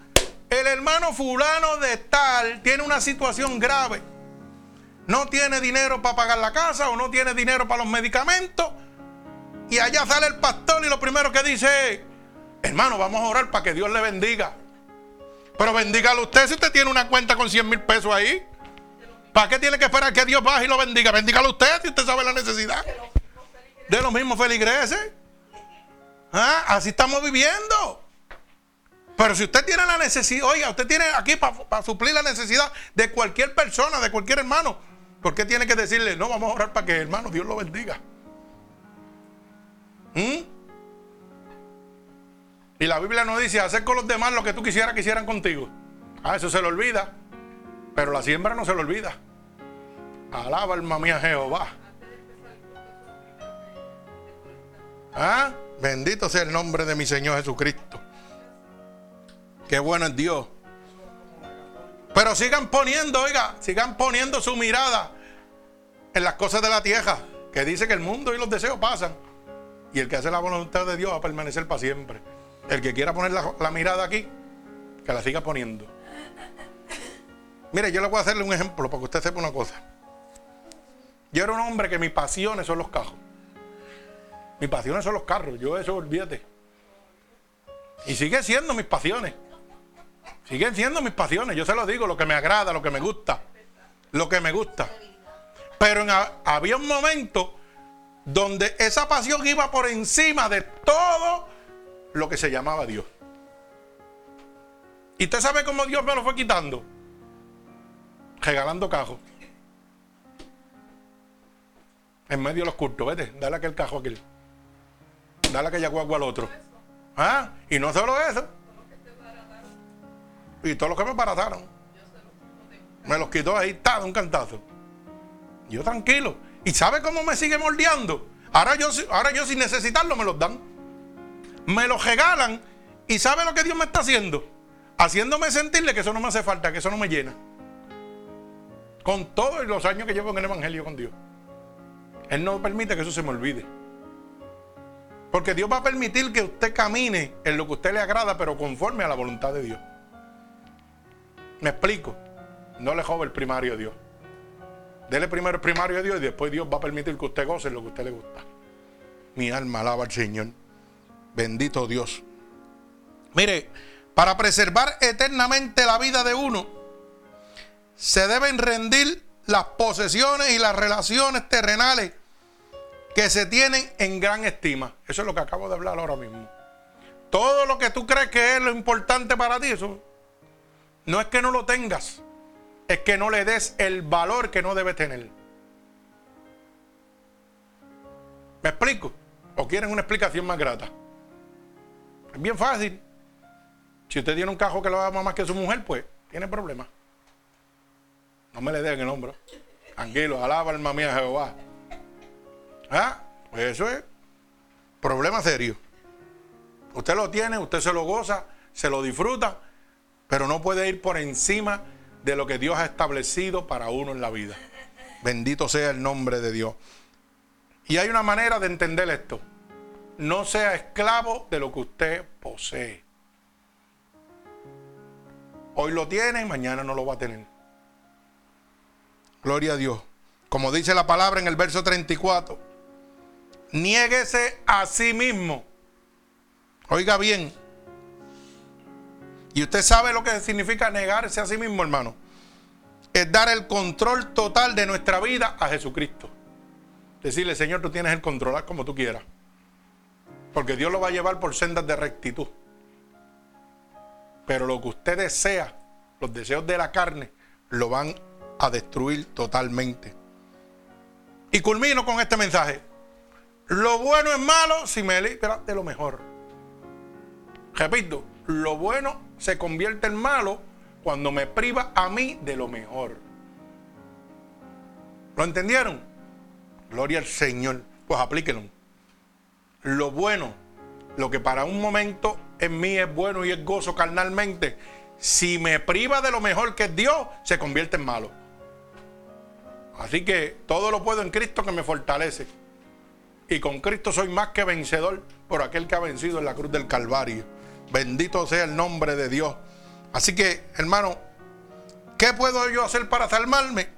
S1: el hermano fulano de tal tiene una situación grave. No tiene dinero para pagar la casa o no tiene dinero para los medicamentos. Y allá sale el pastor y lo primero que dice es, hermano, vamos a orar para que Dios le bendiga. Pero bendígalo usted si usted tiene una cuenta con 100 mil pesos ahí. ¿Para qué tiene que esperar que Dios baje y lo bendiga? Bendígalo usted si usted sabe la necesidad. De los mismos feligreses. ¿Ah? Así estamos viviendo. Pero si usted tiene la necesidad, oiga, usted tiene aquí para suplir la necesidad de cualquier persona, de cualquier hermano, ¿por qué tiene que decirle, no, vamos a orar para que hermano Dios lo bendiga? ¿Mm? Y la Biblia nos dice, hacer con los demás lo que tú quisieras que hicieran contigo. Ah, eso se le olvida. Pero la siembra no se le olvida. Alaba alma mía Jehová. ¿Ah? Bendito sea el nombre de mi Señor Jesucristo. Qué bueno es Dios. Pero sigan poniendo, oiga, sigan poniendo su mirada en las cosas de la tierra, que dice que el mundo y los deseos pasan. Y el que hace la voluntad de Dios va a permanecer para siempre. El que quiera poner la, mirada aquí, que la siga poniendo. Mire, yo le voy a hacerle un ejemplo para que usted sepa una cosa. Yo era un hombre que mis pasiones son los carros. Mis pasiones son los carros. Yo eso, olvídate. Y sigue siendo mis pasiones. Siguen siendo mis pasiones. Yo se lo digo, lo que me agrada, lo que me gusta. Lo que me gusta. Pero había un momento donde esa pasión iba por encima de todo lo que se llamaba Dios. ¿Y usted sabe cómo Dios me lo fue quitando? Regalando cajos. En medio de los cultos, vete, dale aquel cajo aquel. Dale aquella guagua al otro. ¿Ah? Y no solo eso. Y todos los que me barataron. Me los quitó ahí, de un cantazo. Yo tranquilo. ¿Y sabe cómo me sigue moldeando? Ahora yo, ahora yo sin necesitarlo me los dan. Me los regalan. ¿Y sabe lo que Dios me está haciendo? Haciéndome sentirle que eso no me hace falta, que eso no me llena. Con todos los años que llevo en el Evangelio con Dios. Él no permite que eso se me olvide. Porque Dios va a permitir que usted camine en lo que a usted le agrada, pero conforme a la voluntad de Dios. Me explico. No le jobe el primario a Dios. Dele primero el primario a Dios y después Dios va a permitir que usted goce lo que a usted le gusta. Mi alma alaba al Señor. Bendito Dios. Mire, para preservar eternamente la vida de uno, se deben rendir las posesiones y las relaciones terrenales que se tienen en gran estima. Eso es lo que acabo de hablar ahora mismo. Todo lo que tú crees que es lo importante para ti, eso no es que no lo tengas, es que no le des el valor que no debe tener. ¿Me explico? ¿O quieren una explicación más grata? Es bien fácil. Si usted tiene un cajo que lo ama más que su mujer, pues tiene problemas. No me le den el hombro. Tranquilo, alaba alma mía Jehová. ¿Ah? Pues eso es problema serio. Usted lo tiene, usted se lo goza, se lo disfruta, pero no puede ir por encima de lo que Dios ha establecido para uno en la vida. Bendito sea el nombre de Dios. Y hay una manera de entender esto. No sea esclavo de lo que usted posee. Hoy lo tiene, mañana no lo va a tener. Gloria a Dios. Como dice la palabra en el verso 34, niéguese a sí mismo. Oiga bien, y usted sabe lo que significa negarse a sí mismo, hermano. Es dar el control total de nuestra vida a Jesucristo. Decirle, Señor, tú tienes el control, como tú quieras. Porque Dios lo va a llevar por sendas de rectitud. Pero lo que usted desea, los deseos de la carne, lo van a destruir totalmente. Y culmino con este mensaje. Lo bueno es malo si me libera de lo mejor. Repito, lo bueno se convierte en malo cuando me priva a mí de lo mejor. ¿Lo entendieron? Gloria al Señor. Pues aplíquenlo. Lo bueno, lo que para un momento en mí es bueno y es gozo carnalmente, si me priva de lo mejor que es Dios, se convierte en malo. Así que todo lo puedo en Cristo que me fortalece. Y con Cristo soy más que vencedor por aquel que ha vencido en la cruz del Calvario. Bendito sea el nombre de Dios. Así que, hermano, ¿qué puedo yo hacer para salvarme?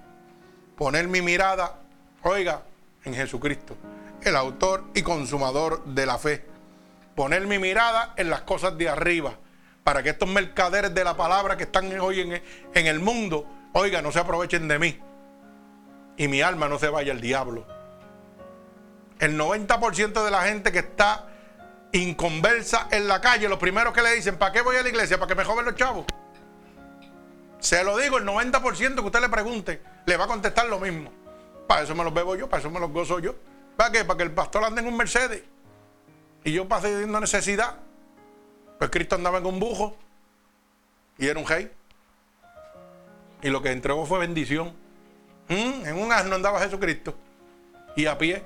S1: Poner mi mirada, oiga, en Jesucristo, el autor y consumador de la fe. Poner mi mirada en las cosas de arriba, para que estos mercaderes de la palabra que están hoy en, el mundo, oiga, no se aprovechen de mí. Y mi alma no se vaya al diablo. El 90% de la gente que está inconversa en la calle, los primeros que le dicen, ¿para qué voy a la iglesia? ¿Para que me joven los chavos? Se lo digo, el 90% que usted le pregunte, le va a contestar lo mismo. Para eso me los bebo yo, para eso me los gozo yo. ¿Para qué? Para que el pastor ande en un Mercedes. Y yo pasé teniendo necesidad. Pues Cristo andaba en un bujo. Y era un rey. Y lo que entregó fue bendición. Mm, en un asno andaba Jesucristo. Y a pie.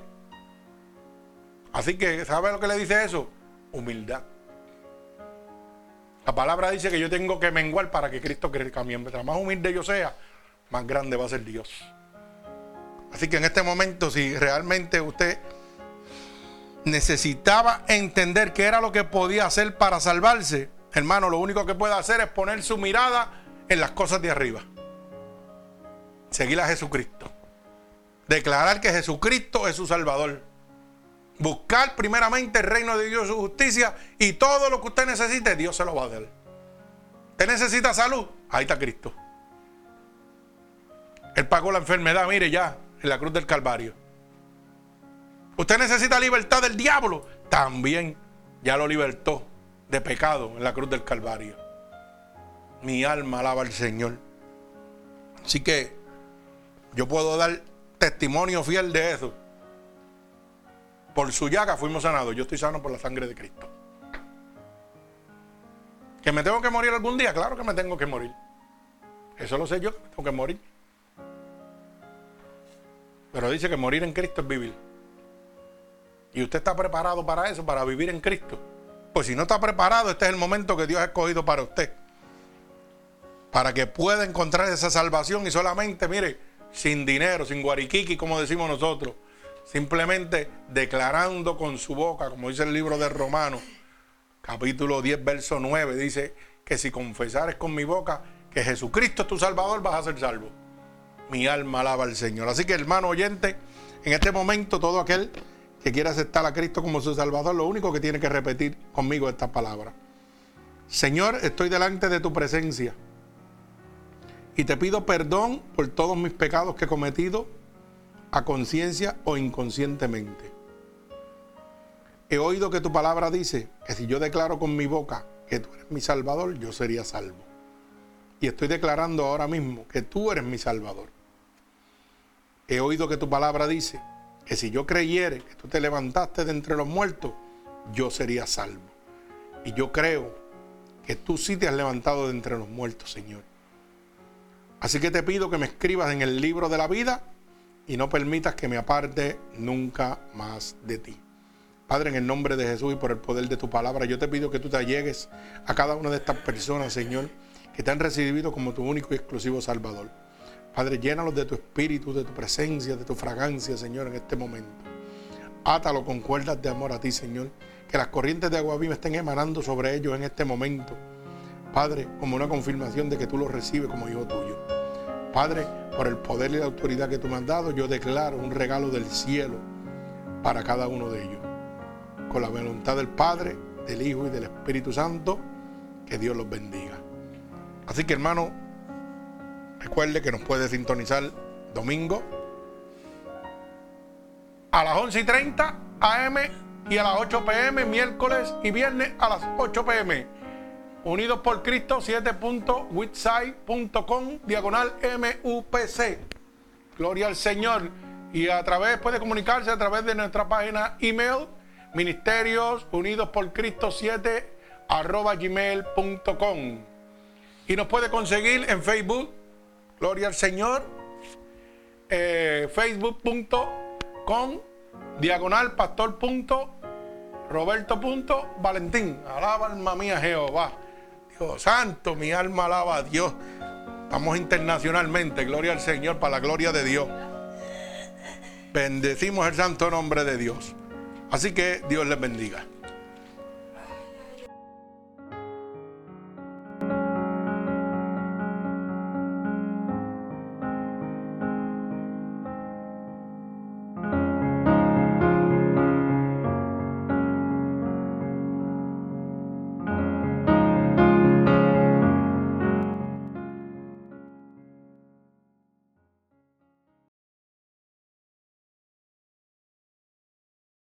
S1: Así que, ¿sabe lo que le dice eso? humildad. La palabra dice que yo tengo que menguar para que Cristo crezca. Mientras más humilde yo sea, más grande va a ser Dios. Así que en este momento, si realmente usted necesitaba entender qué era lo que podía hacer para salvarse, hermano, lo único que puede hacer es poner su mirada en las cosas de arriba. Seguir a Jesucristo. Declarar que Jesucristo es su Salvador. Buscar primeramente el reino de Dios y su justicia y todo lo que usted necesite, Dios se lo va a dar. Usted necesita salud, ahí está Cristo. Él pagó la enfermedad, mire ya, en la cruz del Calvario. Usted necesita libertad del diablo, también ya lo libertó de pecado en la cruz del Calvario. Mi alma alaba al Señor. Así que yo puedo dar testimonio fiel de eso. Por su llaga fuimos sanados. Yo estoy sano por la sangre de Cristo. ¿Que me tengo que morir algún día? Claro que me tengo que morir. Eso lo sé yo, que me tengo que morir. Pero dice que morir en Cristo es vivir. Y usted está preparado para eso, para vivir en Cristo. Pues si no está preparado, este es el momento que Dios ha escogido para usted. Para que pueda encontrar esa salvación y solamente, mire, sin dinero, sin guariquiqui, como decimos nosotros simplemente declarando con su boca, como dice el libro de Romanos, capítulo 10, verso 9, dice que si confesares con mi boca que Jesucristo es tu Salvador, vas a ser salvo. Mi alma alaba al Señor. Así que hermano oyente, en este momento todo aquel que quiera aceptar a Cristo como su Salvador, lo único que tiene que repetir conmigo esta palabra. Señor, estoy delante de tu presencia y te pido perdón por todos mis pecados que he cometido a conciencia o inconscientemente. He oído que tu palabra dice que si yo declaro con mi boca que tú eres mi Salvador, yo sería salvo. Y estoy declarando ahora mismo que tú eres mi Salvador. He oído que tu palabra dice que si yo creyere que tú te levantaste de entre los muertos, yo sería salvo. Y yo creo que tú sí te has levantado de entre los muertos, Señor. Así que te pido que me escribas en el libro de la vida y no permitas que me aparte nunca más de ti. Padre, en el nombre de Jesús y por el poder de tu palabra, yo te pido que tú te allegues a cada una de estas personas, Señor, que te han recibido como tu único y exclusivo Salvador. Padre, llénalos de tu espíritu, de tu presencia, de tu fragancia, Señor, en este momento. Átalo con cuerdas de amor a ti, Señor. Que las corrientes de agua viva estén emanando sobre ellos en este momento Padre, como una confirmación de que tú los recibes como hijo tuyo. Padre, por el poder y la autoridad que tú me has dado, yo declaro un regalo del cielo para cada uno de ellos. Con la voluntad del Padre, del Hijo y del Espíritu Santo, que Dios los bendiga. Así que hermano, recuerde que nos puede sintonizar domingo a las 11 y 30 AM y a las 8 pm, miércoles y viernes a las 8 pm Unidos por Cristo 7.witside.com diagonal MUPC. Gloria al Señor. Y a través, puede comunicarse a través de nuestra página email, ministerios unidos por Cristo 7 arroba gmail.com. Y nos puede conseguir en Facebook, Gloria al Señor, eh, facebook.com diagonal pastor Roberto Valentín. Alaba alma mía Jehová santo, mi alma alaba a Dios. Vamos internacionalmente, gloria al Señor, para la gloria de Dios. Bendecimos el santo nombre de Dios. Así que Dios les bendiga.